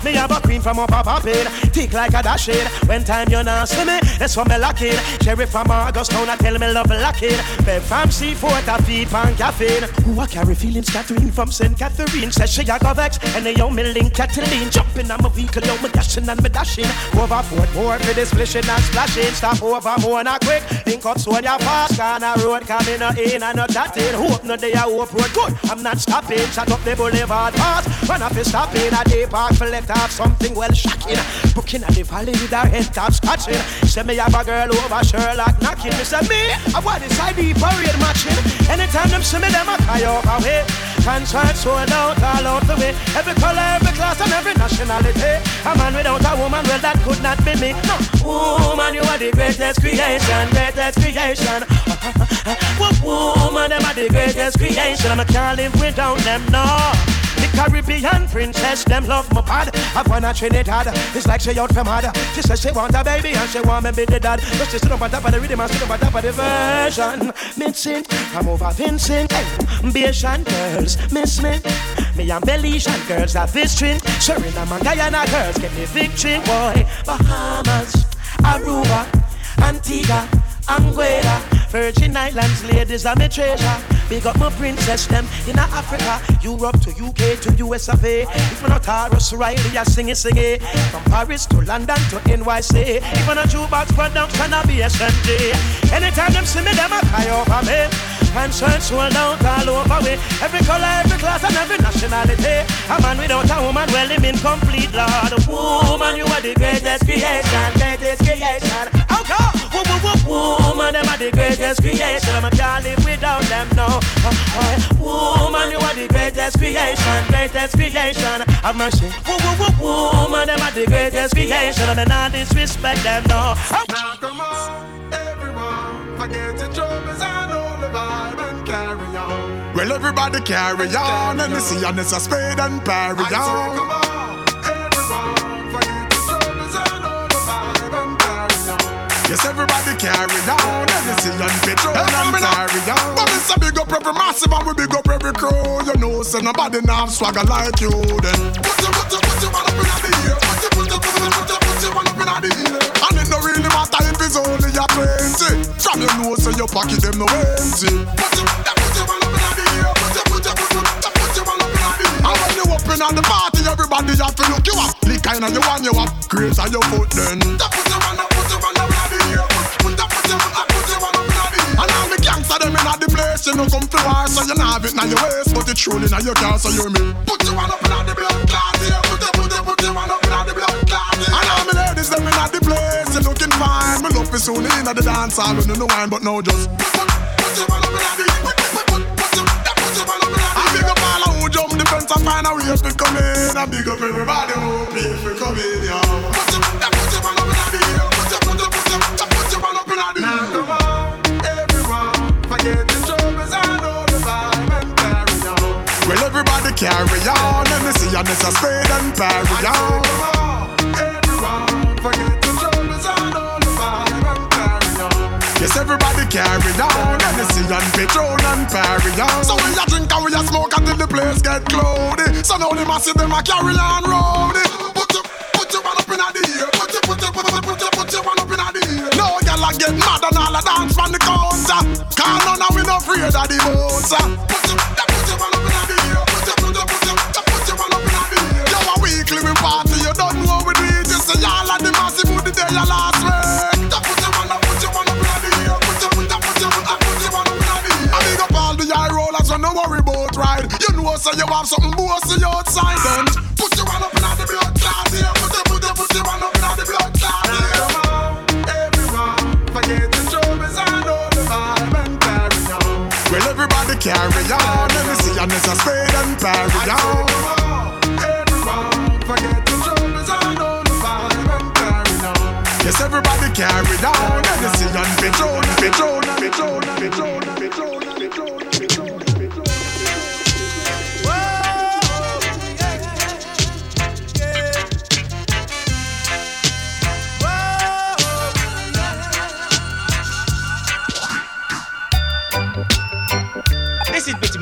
Me have a queen from up a poppin', tick like a dash it. When time you not see me, that's what me lock it. Sheriff from Augustown, I tell me love it. Bed from C4, I feed pan caffeine. Who I carry feelings scattering from St. Catherine says she a vex. And the young me link Cataline jumping on my vehicle, yo me dashing and me dashing. Overboard more for this splishing and splashing. Stop over more not quick. Link up so ya fast. Gonna road coming no in and no chatting. Hope no day I hope road good. I'm not stopping. Shut up the boulevard pass. Run off is stopping. A day park for let off something well shocking. Booking at the valley with her head top scratching. Say me have a girl over Sherlock knocking. Me say me, I want this ID parade matching. Anytime them see me, them a cry over way. Concert sold out all out the way. Every color, every class, and every nationality. A man without a woman, well that could not be me. No, woman, you are the greatest creation, greatest creation. <laughs> woman, them are the greatest creation. I can't live without them, no. The Caribbean princess, them love my pad. I've won a Trinidad. It's like she out from mad. She says she want a baby and she want me be the dad. But she stood up on top of the rhythm and stood up on top of the version. Missing, I'm over Vincent. Hey, Bajan girls, miss me. Me and Belizean girls have this string. Suriname and Guyana girls get me victory. Boy, Bahamas, Aruba, Antigua, Anguilla, Virgin Islands, ladies are my treasure. Big up my princess, them in Africa, Europe to UK to US of A. If I'm not Tarrus Riley, I sing it, sing it. From Paris to London to NYC. If I'm a jukebox production, I'll be SMG. Anytime them see me, them a cry over me. Concert sold out all over way. Every color, every class, and every nationality. A man without a woman, well, him incomplete, Lord. Woman, you are the greatest creation, greatest creation. Okay. Woman, them are the greatest creation. I can't live without them, no. Woman, you are the greatest creation, greatest creation. Have mercy. Woman, them are the greatest creation. And I not disrespect them, no. Now come on, everyone, forget your troubles and all the vibe and carry on. Well, everybody carry on, and you see, and it's a spade and parry on. Come on, everyone, Yes, everybody carry on, and you see, and petrol and carry on. But it's a big up every massive, and we big up every crew. You know, so nobody now swagger like you. Then put your, put your, put your one up in the air. Put your, put your, put your, put your, put your one up in the air. And it no really matter if it's only your twenty. From your nose to your pocket, them no empty. Put your, put your one up in the party, everybody have to look you up. Lick kind of you want you up. Great on your foot then. Put your up, put your one up in the air. Put your, put your, put your one up the air. And all the gangsta them in the place, you know come to war, so you have it in your waist, but it's truly in your car, so you me. Put your one up in the blood clot, yeah. Put your, put your, put your one up in the blood clot, yeah. And all my ladies them in the place, you looking fine. Me love you soon in the dance hall, you know wine, but no just. Put your one up in the and find a way to come in. I big up everybody who pay for coming, yeah. Put your, put your one up in the air. Put your, put your, put your, put your one up in the air. Now come on, everyone, forget your troubles and all the vibe and carry on. Well, everybody carry on. Let me see, and it's a spade and parry on. Come on, everyone, forget Yes, everybody carry on. Me see, and Patron and parry on. So we a drink and we a smoke until the place get cloudy. So now the massive them a carry on round. Put your, put your one up in the. Put your, put your, put your, put your, put your one up in the. No gyal a get mad and all a dance from the counter. Cause none of we no afraid of the bouncer. Put your, put your one up in the. Put your, put your, put your, put your one up in the air. Yo a weekly we party, you don't know we do. You say y'all and the massive would the day you last eye so no worry about ride. You know so you have something bossy outside then. Put your one up in the blood clot, yeah. Put your, put your, put your one up in the blood clot. Come on, everyone, forget the troubles and all the vibe and carry on. Well, everybody carry on. Let me see, it's a spade and parry on. Everyone, forget the troubles and all the vibe and carry on. Yes, everybody carry on. Let me see, Patron, Patron, Patron, Patron, Patron,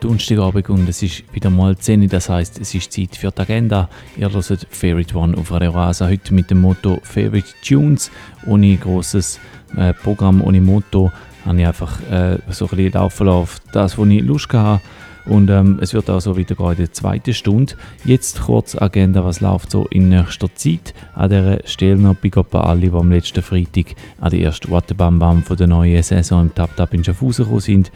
Donnerstagabend und es ist wieder mal 10 das heißt es ist Zeit für die Agenda. Ihr hört Favorite One auf Radio Rasa heute mit dem Motto Favorite Tunes, ohne großes äh, Programm, ohne Motto, habe ich einfach äh, so ein bisschen laufen auf das, was ich Lust hatte und ähm, es wird auch so weitergehen in der zweiten Stunde. Jetzt kurz Agenda, was läuft so in nächster Zeit. An dieser Stelle noch Big Up an alle, die am letzten Freitag an die erste Wattebam Bam von der neuen Saison im Tap Tap in Schaffhausen gekommen sind.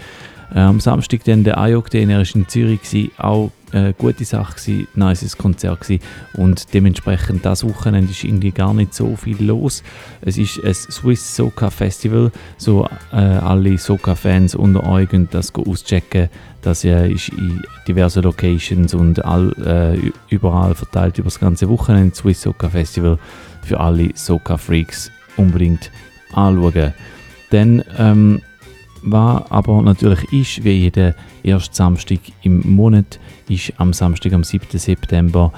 Äh, am Samstag dann der IOC, der war in Zürich, gewesen, auch eine äh, gute Sache, gewesen, nice Konzert gewesen. und dementsprechend das Wochenende ist irgendwie gar nicht so viel los. Es ist ein Swiss Soca Festival, so äh, alle Soca-Fans unter euch können das auschecken. Das äh, ist in diversen Locations und all, überall verteilt über das ganze Wochenende. Swiss Soca Festival für alle Soca-Freaks unbedingt anschauen. Dann ähm, war aber natürlich ist, wie jeden ersten Samstag im Monat, ist am Samstag, am 7. September,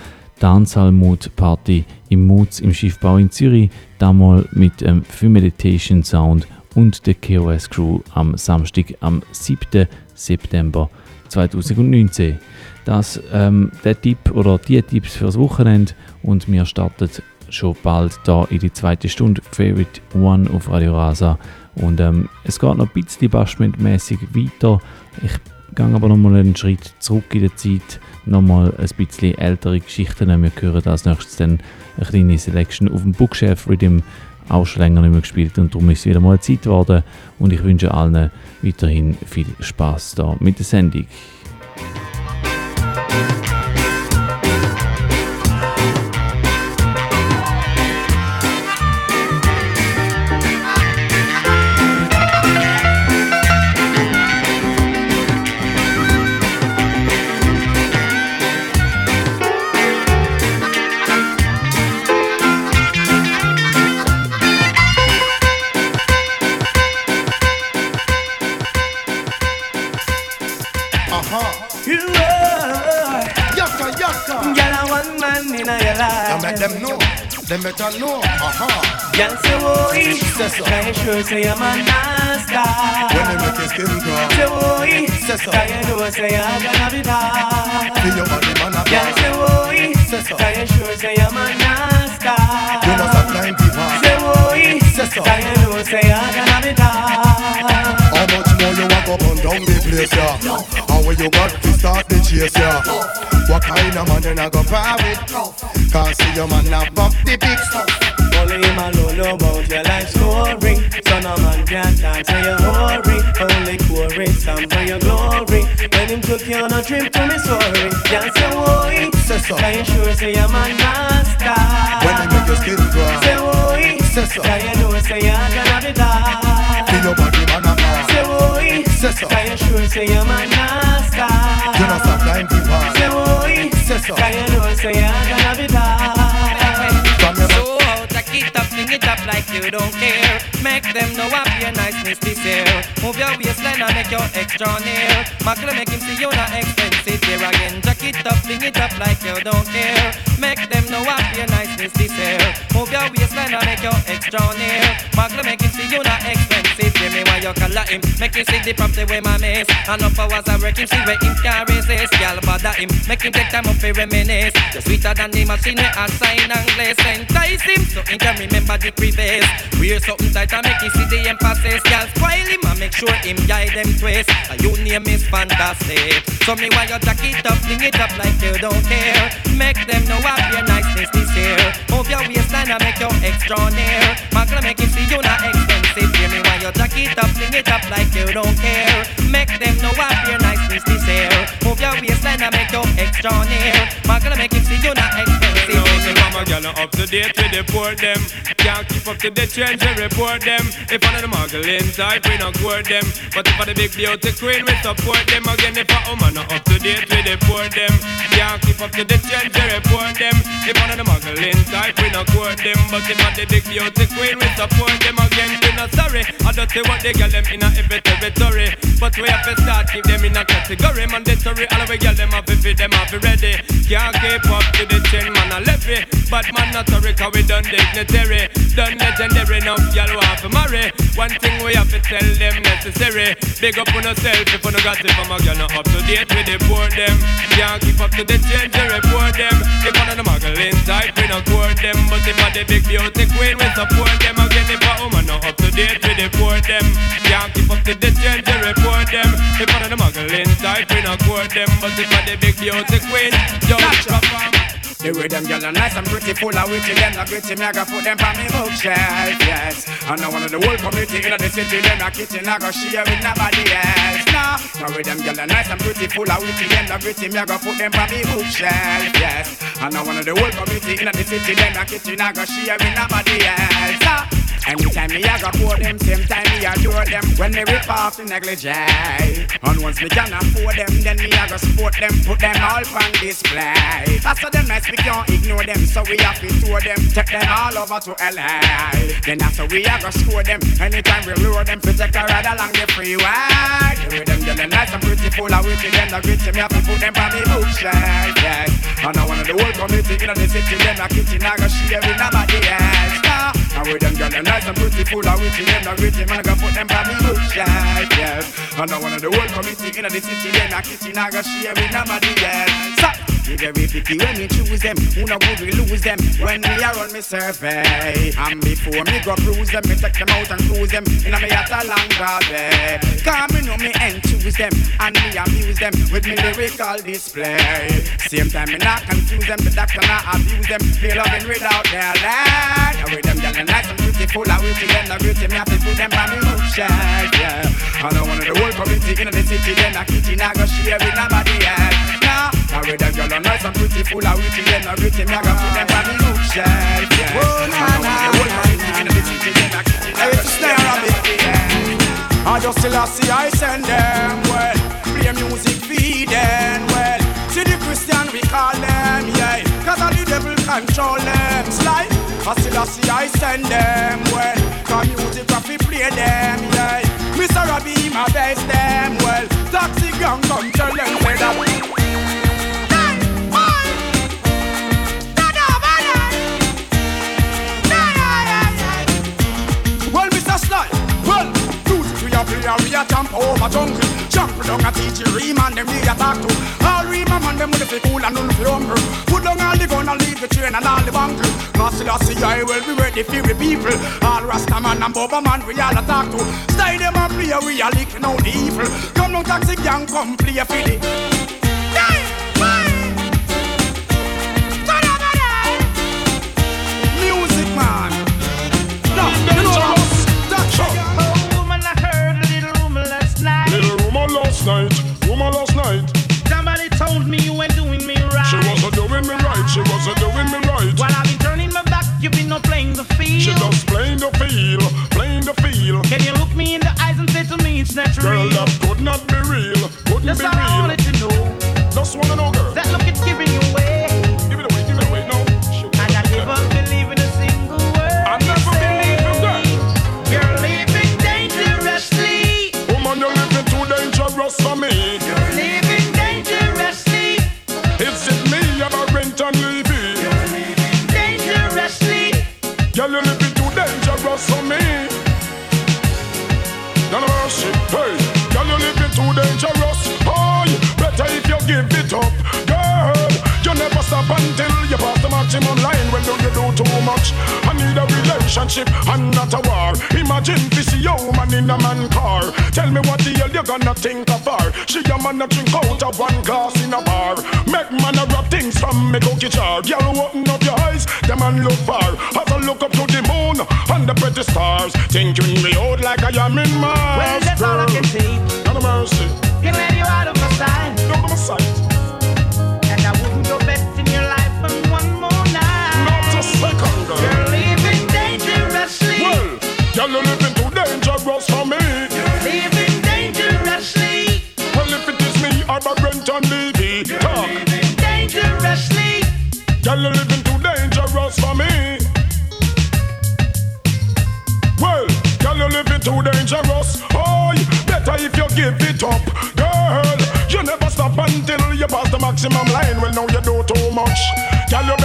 Mood Party im Moods im Schiffbau in Zürich, damals mit dem ähm, Meditation Sound und der KOS Crew am Samstag, am 7. September 2019. Das ähm, der Tipp oder die Tipps fürs Wochenende und wir starten schon bald da in die zweite Stunde Favorite One auf Radio Rasa und ähm, es geht noch ein bisschen bashmentmäßig weiter. Ich gehe aber noch mal einen Schritt zurück in der Zeit, nochmal ein bisschen ältere Geschichten. Wir hören als nächstes dann eine kleine Selection auf dem Bookshelf Rhythm auch schon länger nicht mehr gespielt und darum ist es wieder mal Zeit geworden und ich wünsche allen weiterhin viel Spaß da mit der Sendung. Them know. Them better know. Aha. Girl say say so. Sure say I'm a guy? When they make your skin crawl. Say boy, say so. Can you know say I'm gonna be bad? See your body man a Girl say say so. Sure say I'm a guy? You know some blind people. Say boy, say so. Can you know say I'm gonna be bad? How much more you go burn down the place, yeah? How will you got to start the chase, yeah? What kind of man you not go par with? Can't see your man now bump the big stuff. Only him alone know about your life story. So no man can dance say you hurry. Only chorus some for your glory. When him took you on a trip to Missouri, can't say so. Can you sure say you're my master? When he make your skin crawl. Say boy. Say so. Can you know say you're gonna be that? See your body man a bar. Say boy. Say so. Can you sure say you're my master? You know some blind people. Say boy. Say so. Can you know say you're gonna be that? From your So out, take it fling it up like you don't care. Make them know up your niceness this year. Move your waistline and make your extra near. Macle make him see you not expensive here again. Jack it up, fling it up like you don't care. Make them know up your niceness this year. Move your waistline and make your extra near. Macle make him see you not expensive. Give me why you color him. Make him see the property where my miss. And up hours I work him, see where him can resist. Y'all bother him. Make him take time up to reminisce. You're sweeter than the machine I sign and glaze. Entice him so he can remember the previous. Wear something tight and make him see the emphasis. Y'all spoil him and make sure him guide them twist. And your name is fantastic. So me why you jack it up, fling it up like you don't care. Make them know what your niceness this year. Move your waistline and make your extra near. Magna make him see you not expensive. Hear me why you jack it up, fling it up like you don't care. Make them know what your niceness this year. Move your waistline and make your extra near. Magna make him see you not expensive. Know say mama girl not up to date with the poor them. Can't keep up to the trends we report them. If one of the muggling type we not court them. But if I the big beauty queen we support them again. If a woman not up to date the poor them. Can't keep up to the trends we report them. If one of the muggling type we not court them. But if I the big beauty queen we support them again. We not sorry. I don't say what they girl them in a every territory. But we have to start keep them in a category mandatory. All we girl them have to them have to ready. Can't keep up to the trend man a levy. But man not a cause we done dignitary. Done legendary, now y'all want to marry. One thing we have to tell them necessary. Big up on yourself if you no got it from a girl not up to date with the poor them. Can't keep up to the change, you report them. If one of the muggling type, we not court them. But if a the big beauty queen, we support them. Again, if a woman not up to date with the poor them. Can't keep up to the change, you report them. If one of the muggling type, we not court them. But if a the big beauty queen, yo, perform. The way them gyal are nice and pretty, full of witty, them not gritty, me I go put them on me bookshelf, yes. And now one of the whole community in the city, them not kitchen, I go share with nobody else. Nah, the way them gyal are nice and pretty, full of witty, them not gritty, me I go put them on me bookshelf, yes. And now one of the whole community in the city, them not kitchen, I go share with nobody else. Nah. Anytime me I go pour them, same time me adore them. When me rip off the negligee And once me can afford them, then me I go support them Put them all on display. How them nice, we can't ignore them So we have to tour them, take them all over to LA Then after we I go score them Anytime we lure them, to take a ride along the freeway. The way them yelling nice and pretty, full of witty Them the gritty, me have to put them on me bookshelf, yes And I of the whole community in the city Them a kitchen, I go share with nobody else. nah. And with them girl, them nice and full of witty Them the gritty, man, I go put them on me bookshelf, yes And I of the whole community in the city Them a kitchen, I go share with nobody so, we very picky when we choose them. Who no good we lose them when we are on me survey. And before me go cruise them, me take them out and cruise them in a me yacht along Galway. Cause me know me and choose them and me amuse them with me lyrical display. Same time me not confuse them, the doctor not abuse them. Feel loving without their land. With them girl nice and beautiful, I will see them the beauty. Me have to put them on me bookshelf, yeah. And I want to the whole community in the city, then a kitchen I go share with nobody else. Now with them girl nice and pretty, full of witty, then a gritty. Me I go put them on me bookshelf, yeah. Oh, nah, nah, the whole community in the city, then a I share with nobody else. I just still I see I send them well, play music feed them well. See the Christian we call them, yeah. Cause all the devil control them, slide. I still I see I send them well, cause music I fi play them, yeah. Mr. Robbie my best them well. Taxi gang come tell them say that. We a we a jump over jungle. Jump down a teach you ream them we a talk to. All ream man them with the cool and none fi humble. Put down all the gun and leave the train and all the. Now still I see I will be ready for the people. All Rasta man and Boba man we all a talk to. Stay them and play we a licking out the evil. Come down taxi gang come play for the. Music man. No, you know no playing the field. She just playing the field, playing the field. Can you look me in the eyes and say to me it's not Girl, that could not be real, couldn't That's be all I real. wanted to know. Just wanna know, girl. Do you do too much? I need a relationship and not a war. Imagine this woman in a man car. Tell me what the hell you gonna think of her. She a man a drink out of one glass in a bar. Make man a rub things from me cookie jar. Girl, open up your eyes, the man look far. Have I look up to the moon and the pretty stars, thinking me out like I am in Mars. Well, that's all I can say. Not a mercy. Let you out of my sight. Out of my sight. You're living too dangerous for me. You're living dangerously. Well, if it is me, I'm a rent and Levy. Talk. Living dangerously. Girl, you're living too dangerous for me. Well, girl, you're living too dangerous. Oh, better if you give it up, girl. You never stop until you pass the maximum line. Well, now you do too much. Girl, you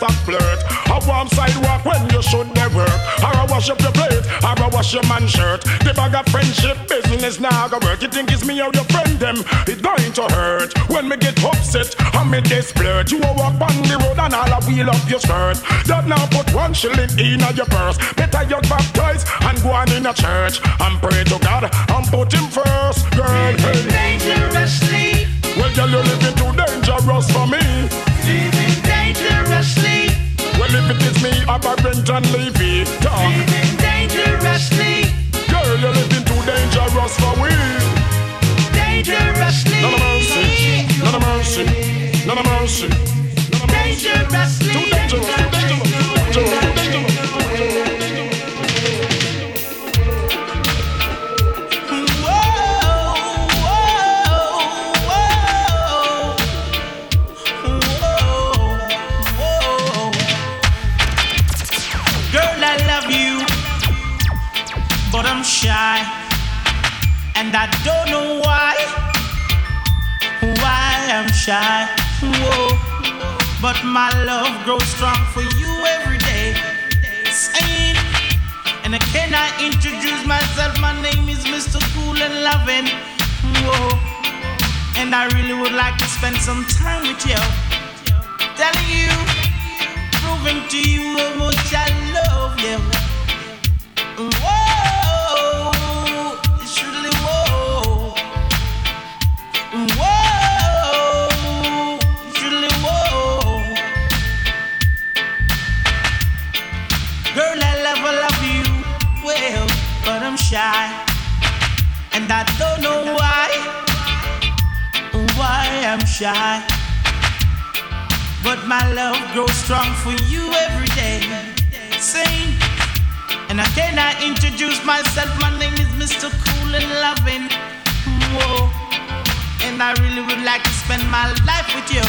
better look in and your life stop flirt. A warm sidewalk when you should never work. Or I wash up your plate, or I wash your man shirt. The bag of friendship business now go work. You think it's me or your friend them? It's going to hurt when me get upset. I me desperate. You a walk on the road and all I wheel up your skirt. That now put one shilling in your purse. Better you baptize and go on in a church and pray to God and put Him first, girl. Hey. Dangerously. Well, girl, you're living too dangerous for me. Living dangerously. Well, if it is me, Barrington Levy, talk. Living dangerously. Girl, you're living too dangerous for we. Dangerously. None of mercy, none of mercy, none of mercy. Dangerously. Too dangerous, too and I don't know why. Why I'm shy, whoa. But my love grows strong for you every day. Saying, and can I introduce myself? My name is Mr. Cool and Loving, whoa. And I really would like to spend some time with you, telling you proving to you how much I love you. Shy, and I don't know why, why I'm shy. But my love grows strong for you every day. Sing. And I cannot introduce myself. My name is Mr. Cool and Loving. Whoa. And I really would like to spend my life with you.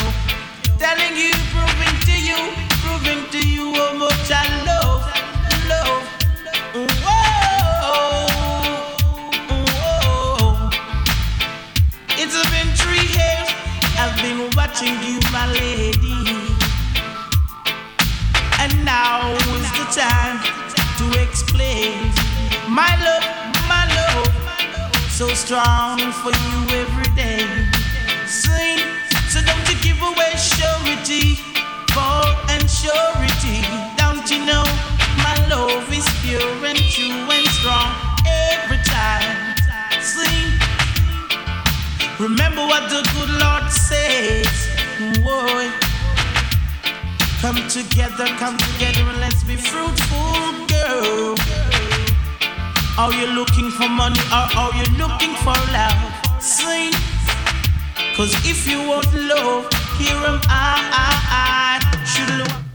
Telling you, proving to you, proving to you how much I love, love. Watching you, my lady. And now is the time to explain my love, my love, so strong for you every day. Sing, so don't you give away surety, for and surety. Don't you know my love is pure and true and strong every time. Sing. Remember what the good Lord says. Boy, come together, come together, and let's be fruitful, girl. Are you looking for money or are you looking for love? Sing. Cause if you want love, here am I. I, I should look.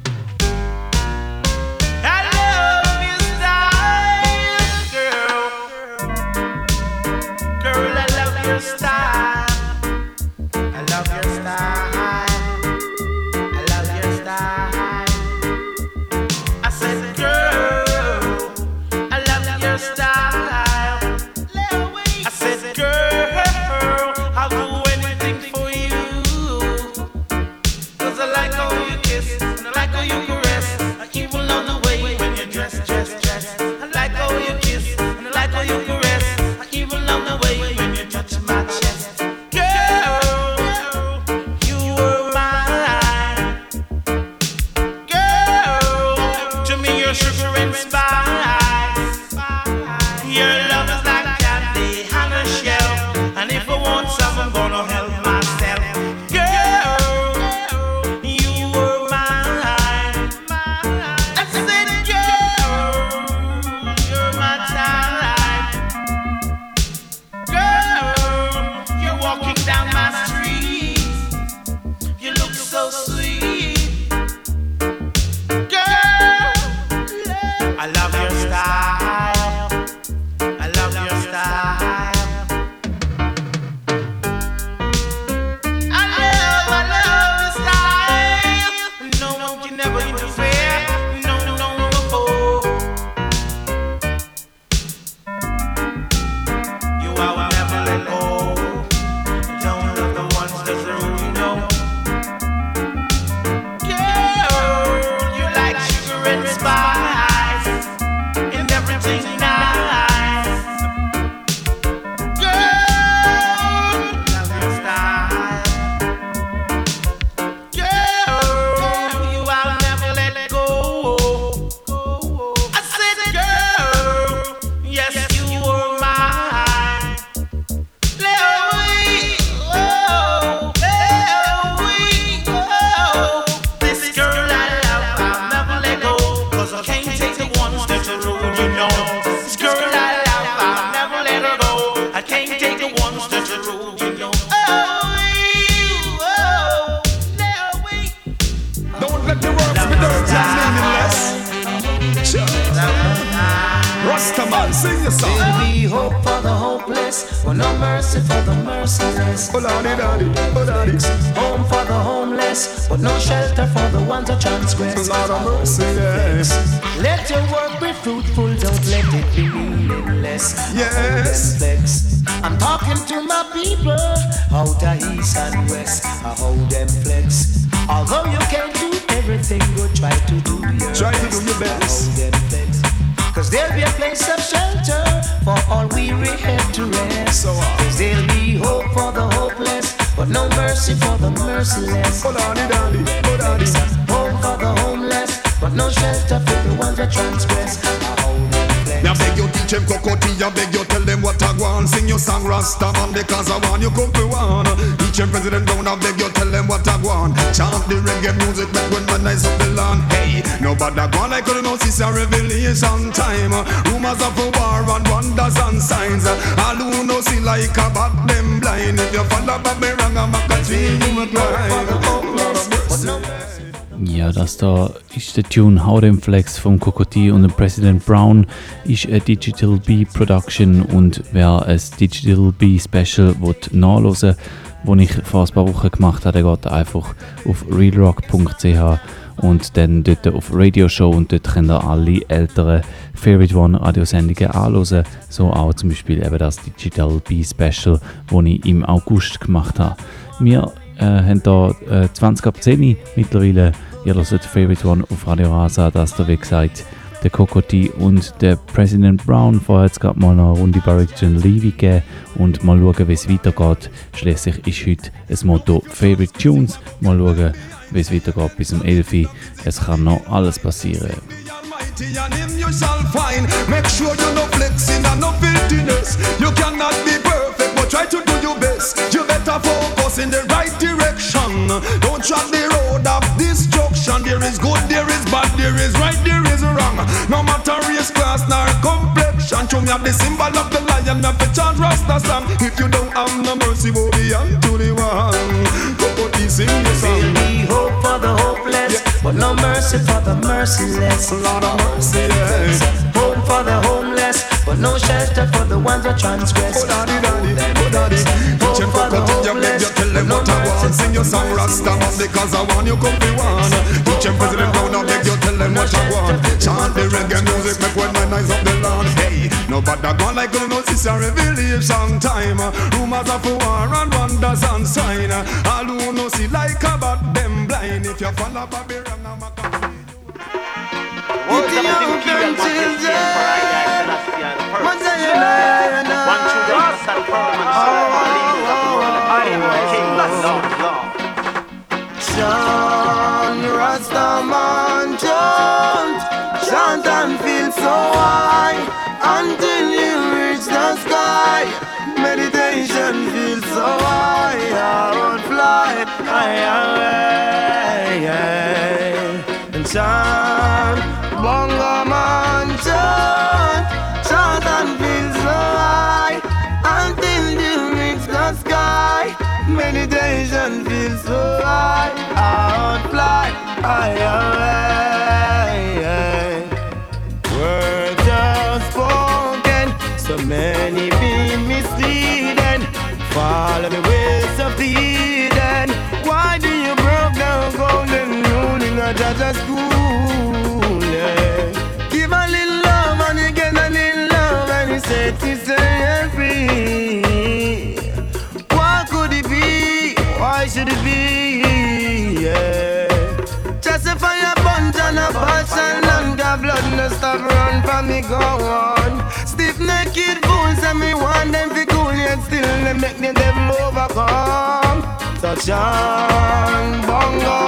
Der Tune How Them Flex vom Cocotti und dem President Brown ist eine Digital B Production und wer ein Digital B Special will nachhören wo ich vor ein paar Wochen gemacht habe, der geht einfach auf realrock.ch und dann dort auf Radio Show und dort könnt ihr alle älteren Favorite One Radiosendungen anhören, so auch zum Beispiel eben das Digital B Special, das ich im August gemacht habe. Wir äh, haben hier äh, 20 ab 10 mittlerweile. Ihr hört Favorite One auf Radio Rasa, das da wie gesagt der Cocotti und der President Brown. Vorher hat es gerade mal eine Runde Barrington Levy gegeben und mal schauen, wie es weitergeht. Schließlich ist heute das Motto Favorite Tunes. Mal schauen, wie es weitergeht bis um 11 Uhr. Es kann noch alles passieren. Make sure you no flexing and no filthiness. You cannot be to your best. You better focus in the right direction. Don't tread the road of destruction. There is good, there is bad, there is right, there is wrong. No matter race, class, nor complexion. Show me have the symbol of the lion, me have the chant Rasta song. If you don't have no mercy, woe be unto the one. Go go sing your song. There'll be hope for the hopeless, but no mercy for the merciless. Lord of mercy. Home for the homeless, but no shelter for the ones that transgress. Oh daddy, daddy, oh daddy. Teach them oh, for the Cocoa Tea, you beg you tell them what I want. Sing your song Rastaman, because I want you come be one. Teach them President Brown, I beg you tell them what I want. Chant the reggae music, make one man nice up the land. Hey, nobody gone like you know this a revelation time. Rumors of war and wonders and sign. All who know see like about them blind. If you follow Bobby wrong, I'm a Ethiopian children, I. Chant, Rastaman, chant, chant and feel so high until you reach the sky. Meditation feels so high, I won't fly. Away. And chant, bongo man, chant Meditation feels so high, I won't fly high away. Words are so many be misleading. Follow the ways of the Eden. Why do you broke down golden rule in a judge's school? Yeah. Give a little love and you get a little love and you set yourself free. Why should it be? Yeah. Just a bunch and a passion and got blood no stop run from me go on. Stiff naked fools and me want them fi cool yet still they make the devil overcome. So chant, bongo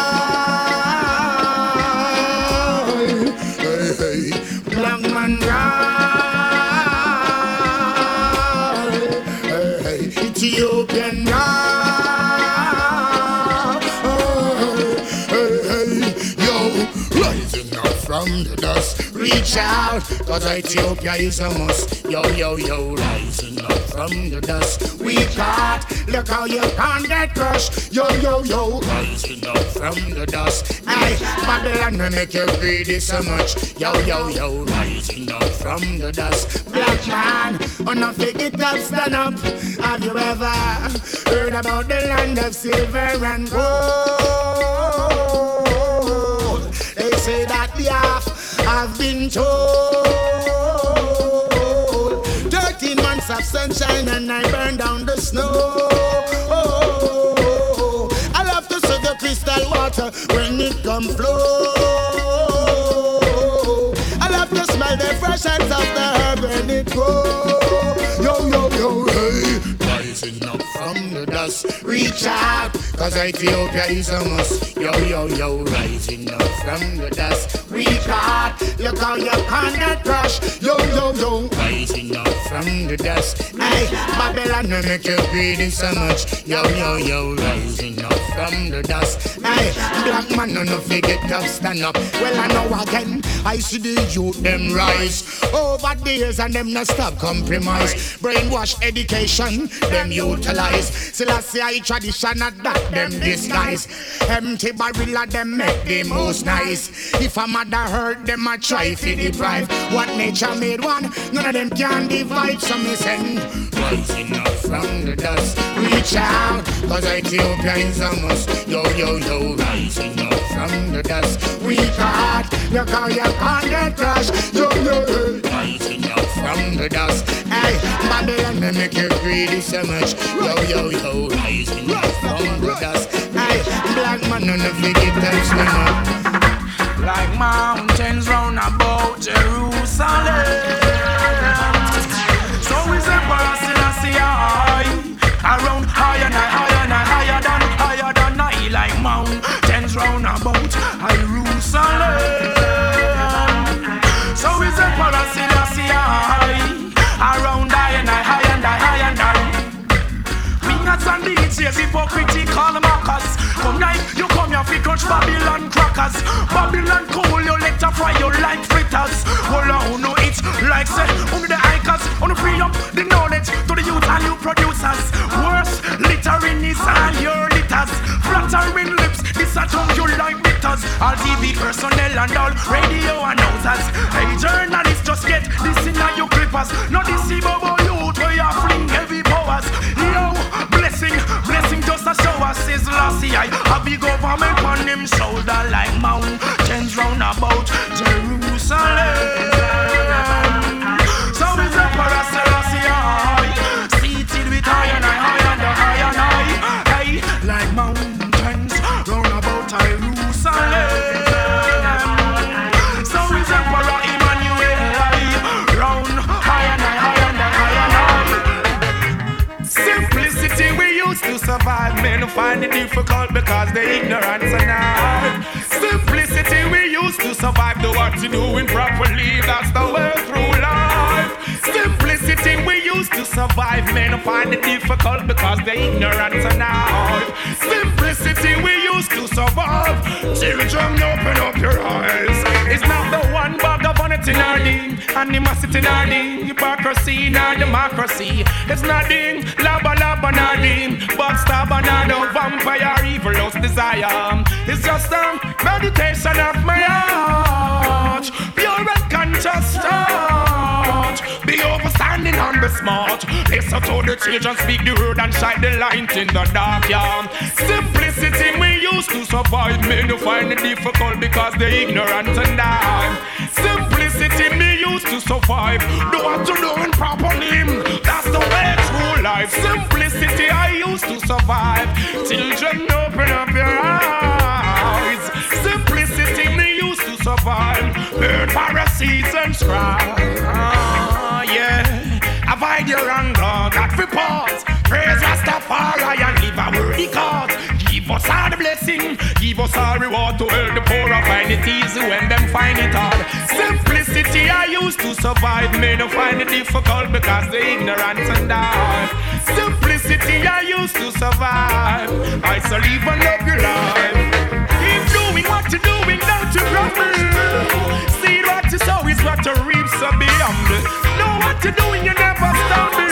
from the dust, reach out, cause Ethiopia is a must. Yo, yo, yo, rising up from the dust, we got. Look how you can't get crushed. Yo, yo, yo, rising up from the dust. Hey, Babylon will make you greedy so much. Yo, yo, yo, rising up from the dust. Black man, a fake it up, stand up. Have you ever heard about the land of silver and gold? They say that the half have been told. Thirteen months of sunshine and I burn down the snow. I love to see the crystal water when it come flow. I love to smell the freshness of the herb when it grow. Yo, yo, yo, hey. Rising up from the dust, reach out, cause Ethiopia is a must. Yo, yo, yo, rising up from the dust, reach out, look how you can't get crushed. Yo, yo, yo, rising up from the dust. Hey, Babylon will make you greedy so much. Yo, yo, yo, rising up from the dust. Hey, black man, no, no, forget up, stand up. Well, I know again, I see the youth them rise over the years and them not stop compromise. Brainwash education, them utilize. Still I see tradition not that them disguise. Empty barrel of them make the most nice. If a mother hurt them, I try to deprive. What nature made one, none of them can divide. So me send rising up from the dust. Reach out, cause Ethiopia is a must. Yo, yo, yo, rising up from the dust. We got, look how you can't get crushed. Yo, yo, yo, rising up from the dust. Hey, Babylon, they make you greedy so much. Yo, yo, yo, rising up from the dust. Hey, black man, none of you get touch them up. like mountains round about Jerusalem. So is the Selassie high, around higher and higher Babylon crackers. Babylon cool, you let her fry you like fritters. Hold on, no it's like say only the icons, on the free up the knowledge to the youth and new producers. Worse, littering is all your litters. Flattering lips, this a tongue you like bitters. All TV personnel and all radio announcers. Hey journalists, just get this in your clippers. Not this bobo youth where you fling heavy powers. Yo, blessing, is lossy. I have the government on him shoulder like mountains round about Jerusalem. Men find it difficult because they ignorance and I. Simplicity we used to survive, do what you doing properly, that's the way through life. Simplicity we used to survive, men find it difficult because they ignorance and I. Simplicity we used to survive, children open up your eyes. It's not the one bag of vanity nor the animosity nor the hypocrisy nor democracy. It's nothing, laba nor the backstabber nor the vampire evil lost desire. It's just a meditation of my heart, pure and conscious thought. Be overstanding on the smart. Listen to the children speak the word and shine the light in the dark. Yeah. Simplicity we used to survive. Men who find it difficult because they ignorant and die. Simplicity me used to survive. Do what you properly. That's the way through life. Simplicity I used to survive. Children, open up your eyes. Simplicity me used to survive. Burn Pharisees and scribes. Ah, yeah. Avoid your anger, God pause. Praise Rastafari and live a worthy cause. Give us all the blessing, give us all reward to help the poor it easy when them find it hard. Simplicity I used to survive, may not find it difficult because the ignorance and die. Simplicity I used to survive. I shall live and love your life. Keep doing what you're doing, don't you grumble. See what you sow is what you reap, so be humble. Know what you're doing, you never stumble.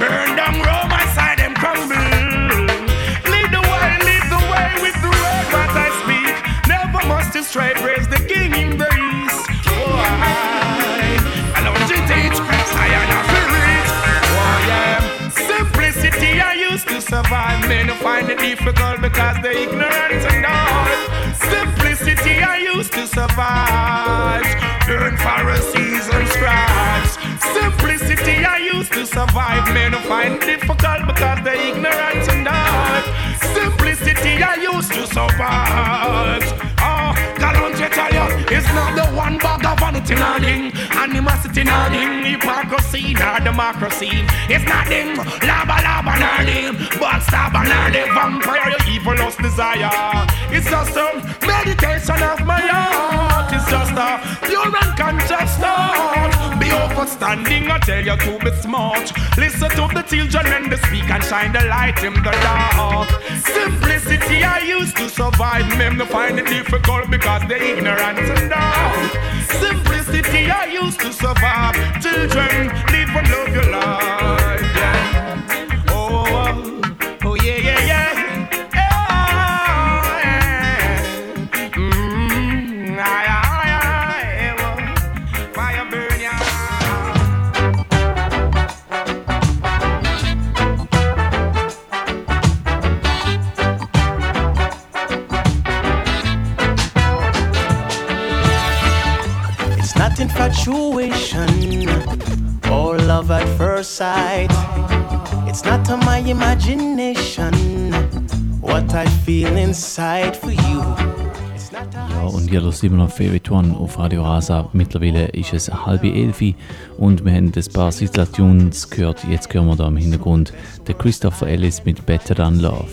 Burn down Rome, I side them crumble. Lead the way, lead the way with the word what I speak. Never must you stray, praise survive. Men who find it difficult because they're ignorant and all. Simplicity I used to survive. Learn Pharisees and scribes. Simplicity I used to survive. Men who find it difficult because they're ignorant and all. Simplicity I used to survive. It's not the one bag of vanity nothing, animosity nothing, hypocrisy nor democracy. It's nothing, lava lava nothing, backstabber nor the vampire, your evil lust desire. It's just a meditation of my heart. It's just a pure and conscious thought. Be overstanding, I tell you to be smart. Listen to the children when they speak and shine the light in the dark. Simplicity I used to survive, men to find it difficult because they're ignorant and dark. Simplicity I used to survive. Children, live and love your life. Infatuation or love at first sight. It's not to my imagination what I feel inside for you. Ja, und ihr hört immer noch Favorite One auf Radio Rasa. Mittlerweile ist es halb elf und wir haben ein paar Tunes gehört. Jetzt hören wir da im Hintergrund den Christopher Ellis mit Better Than Love.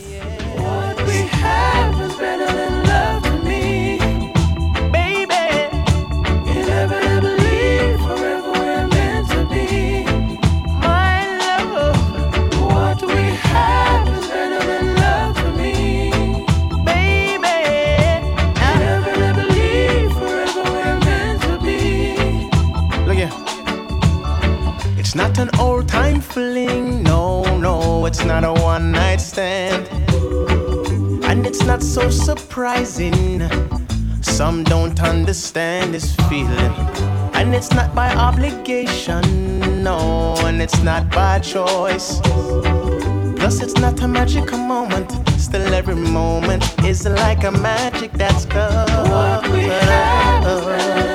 Old time fling, no, no, it's not a one night stand. And it's not so surprising. Some don't understand this feeling. And it's not by obligation, no, and it's not by choice. Plus, it's not a magical moment. Still, every moment is like a magic that's covered. What we have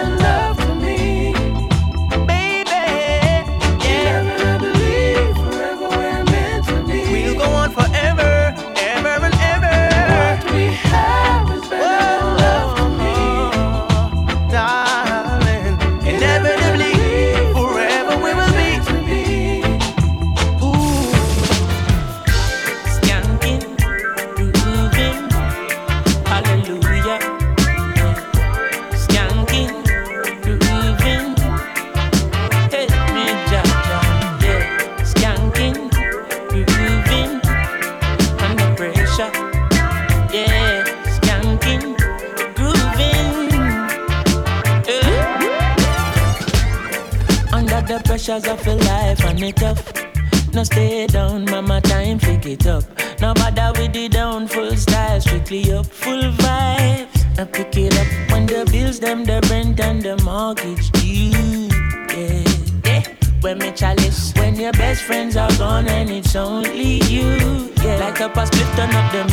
pressures of a life and it tough. No stay down, mama, time pick it up. No bother with the down, full style, strictly up, full vibes. I pick it up when the bills, them, the rent and the mortgage due. Yeah. When me chalice, when your best friends are gone and it's only you. Yeah, like a split turn up the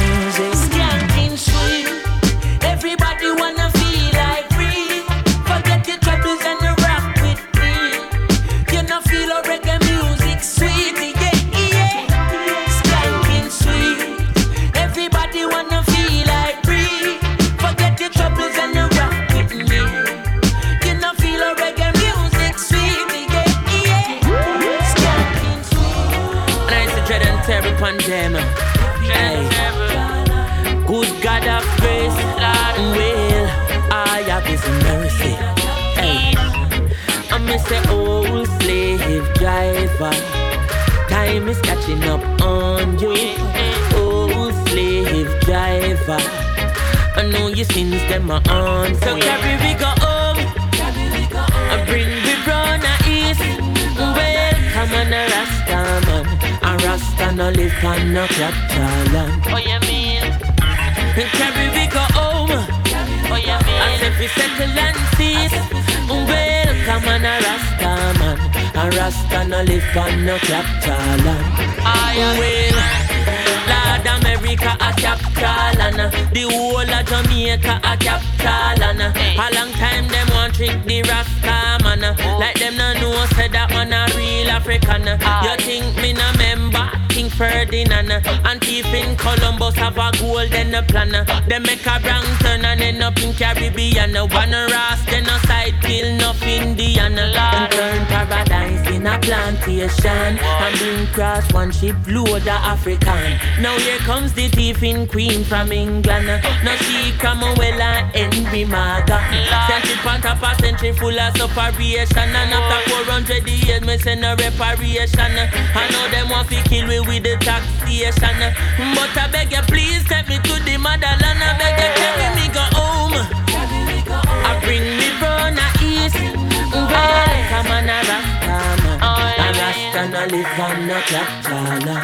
no capital. I will. Lord America a capital and the whole of Jamaica a capital and a long time them want trick the Rasta man oh. like them no know say that man a real African. Ah. You think me no member King Ferdinand and thief Columbus have a golden plan. They make a brown turn and end up in Caribbean. One ras then a kill enough Indian. And turn paradise in a plantation and bring cross one ship load of African. Now here comes the thieving queen from England. Now she come well and Henry Morgan. It on top a century full of separation. And after 400 years, me send a reparation. I know them want to kill me with the taxation. But I beg you, please take me to the motherland. I beg you, Rasta no live on no.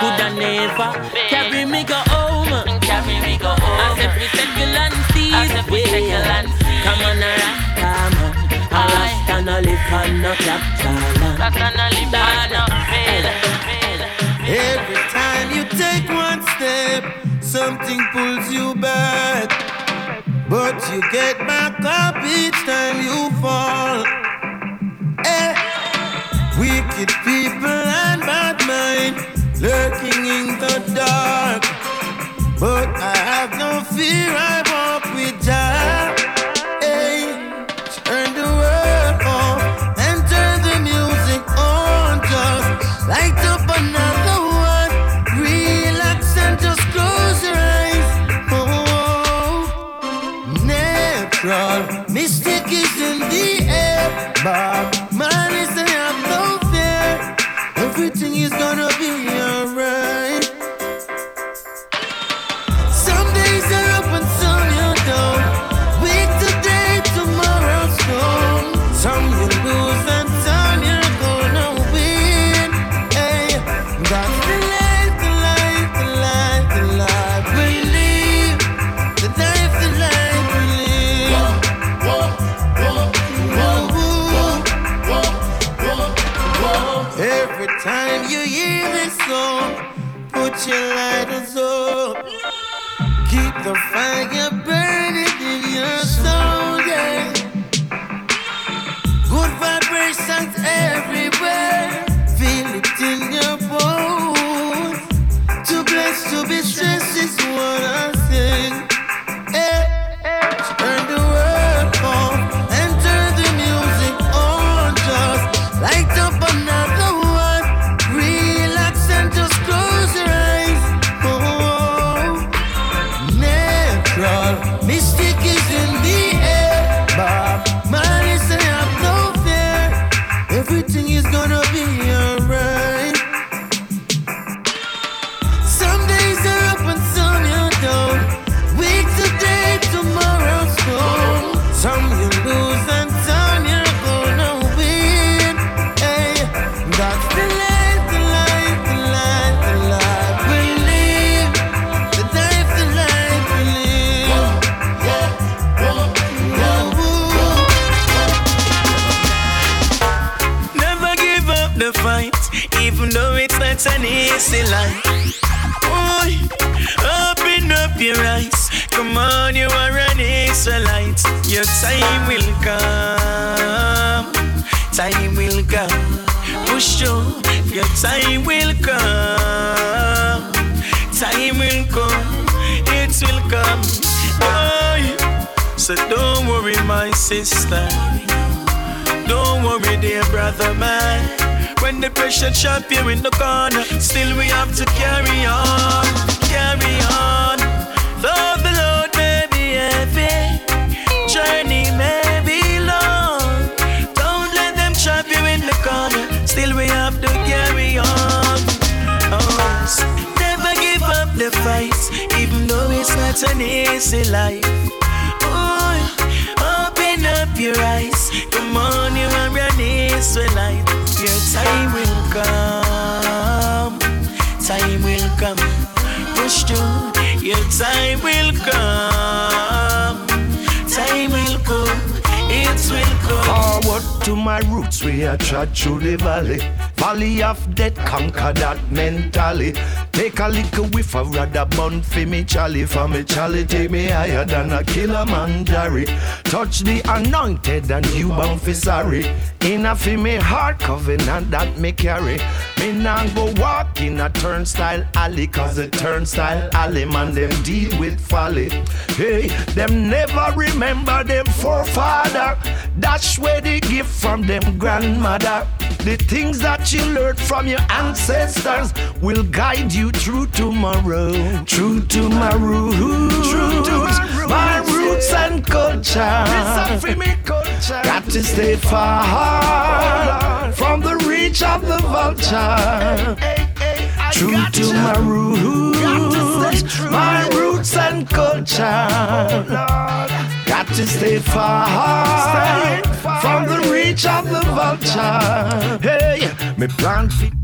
Coulda never carry me go home. Carry me go home. I said we settle and seize. Yeah. Come on, a Rasta man. A Rasta no live on no capital. Rasta no live on no Every time you take one step, something pulls you back. But you get back up each time you fall. Wicked people and bad mind lurking in the dark. But I have no fear, I sister. Don't worry, dear brother, man. When the pressure sharp you in the corner, still we have to carry on, carry on. Though the load may be heavy, journey may be long. Don't let them trap you in the corner, still we have to carry on. Oh, never give up the fight, even though it's not an easy life. Your eyes. Come on, you are your knees will light. Your time will come. Time will come. Push through. Your time will come. Time will come. It will come. Forward to my roots, we are trod through the valley. Valley of death, conquer that mentally. Take a little whiff of rather bun for me chally. For me chally, take me higher than a killer man Jerry. Touch the anointed and you bound for sorry. In a fi me heart covenant that me carry. Me nah go walk in a turnstile alley, cause the turnstile alley man them deal with folly. Hey, them never remember them forefather. That's where they give from them grandmother. The things that you learned from your ancestors will guide you through tomorrow. Through to my roots, through to my, my roots and culture. Got to stay far from the reach of the vulture. True to my roots, my roots and culture. Got to stay far from the reach of the vulture. Hey, me plant feet.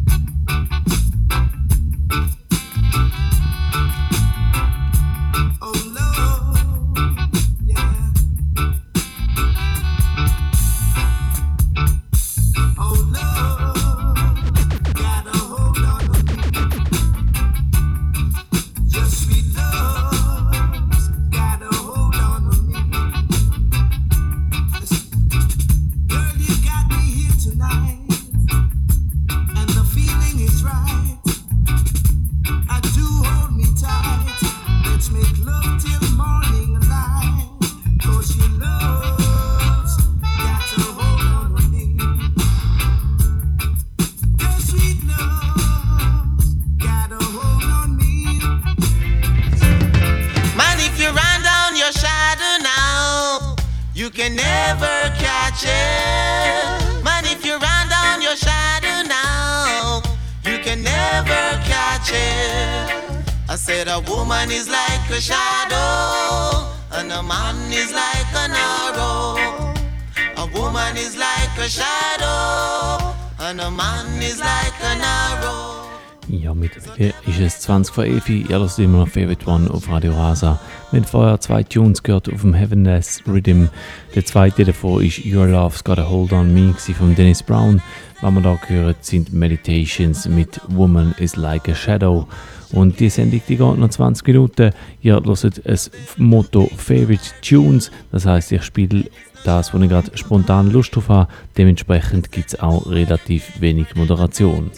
Mittlerweile ist es 20 vor 11 Ihr hört immer noch Favorite One auf Radio Rasa. Wir haben vorher zwei Tunes gehört auf dem Heavenless Rhythm. Der zweite davon ist Your Love's Got a Hold on Me von Dennis Brown. Was wir da gehört sind Meditations mit Woman is Like a Shadow. Und die Sendung die geht noch 20 Minuten. Ihr hört das Motto Favorite Tunes. Das heißt, ich spiele das, wo ich gerade spontan Lust drauf habe. Dementsprechend gibt es auch relativ wenig Moderation.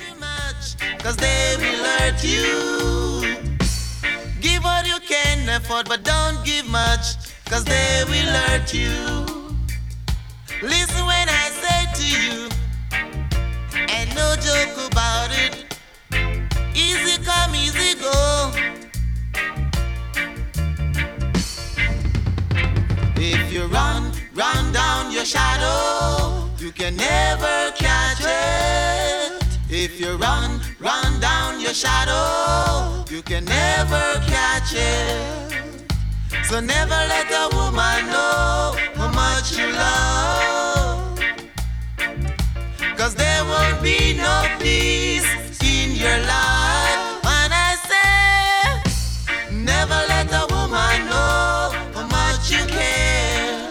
Hurt you. Give what you can afford, but don't give much. Cause they will hurt you. Listen when I say to you, and no joke about it. Easy come, easy go. If you run, run down your shadow, you can never catch it. If you run, your shadow, you can never catch it. So never let a woman know how much you love. Cause there won't be no peace in your life. When I say, never let a woman know how much you care.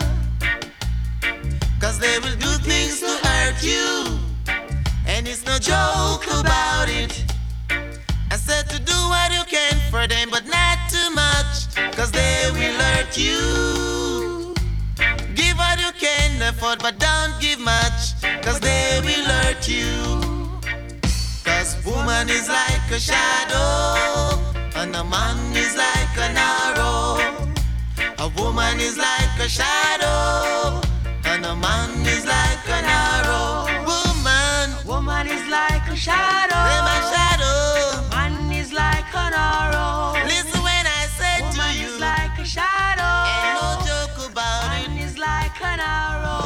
Cause they will do things to hurt you. And it's no joke about it. Can for them, but not too much. Cause they will hurt you. Give what you can afford, but don't give much. Cause they will hurt you. Cause woman is like a shadow, and a man is like an arrow. A woman is like a shadow, and a man is like an arrow. Woman, Woman is like a shadow. Like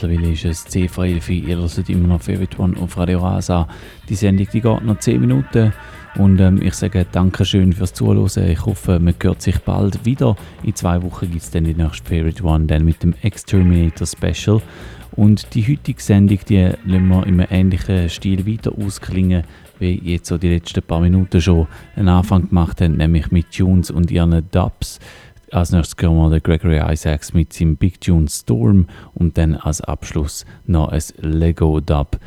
Mittlerweile ist es 10 vor 11 Ihr hört immer noch Favorite One auf Radio Rasa. Die Sendung die geht noch 10 Minuten. Und ähm, ich sage Dankeschön fürs Zuhören. Ich hoffe, man hört sich bald wieder. In zwei Wochen gibt es dann die nächste Favorite One, dann mit dem Exterminator Special. Und die heutige Sendung, die lassen wir in einem ähnlichen Stil weiter ausklingen, wie jetzt so die letzten paar Minuten schon einen Anfang gemacht haben, nämlich mit Tunes und ihren Dubs. Als nächstes wir den Gregory Isaacs mit seinem Big Tune Storm und dann als Abschluss noch ein Lego Dub.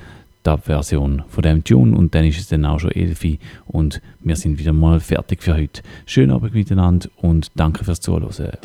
Dub-Version von dem Tune und dann ist es dann auch schon 11 und wir sind wieder mal fertig für heute. Schönen Abend miteinander und danke fürs Zuhören.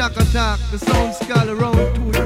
Shock attack. The sound skull around to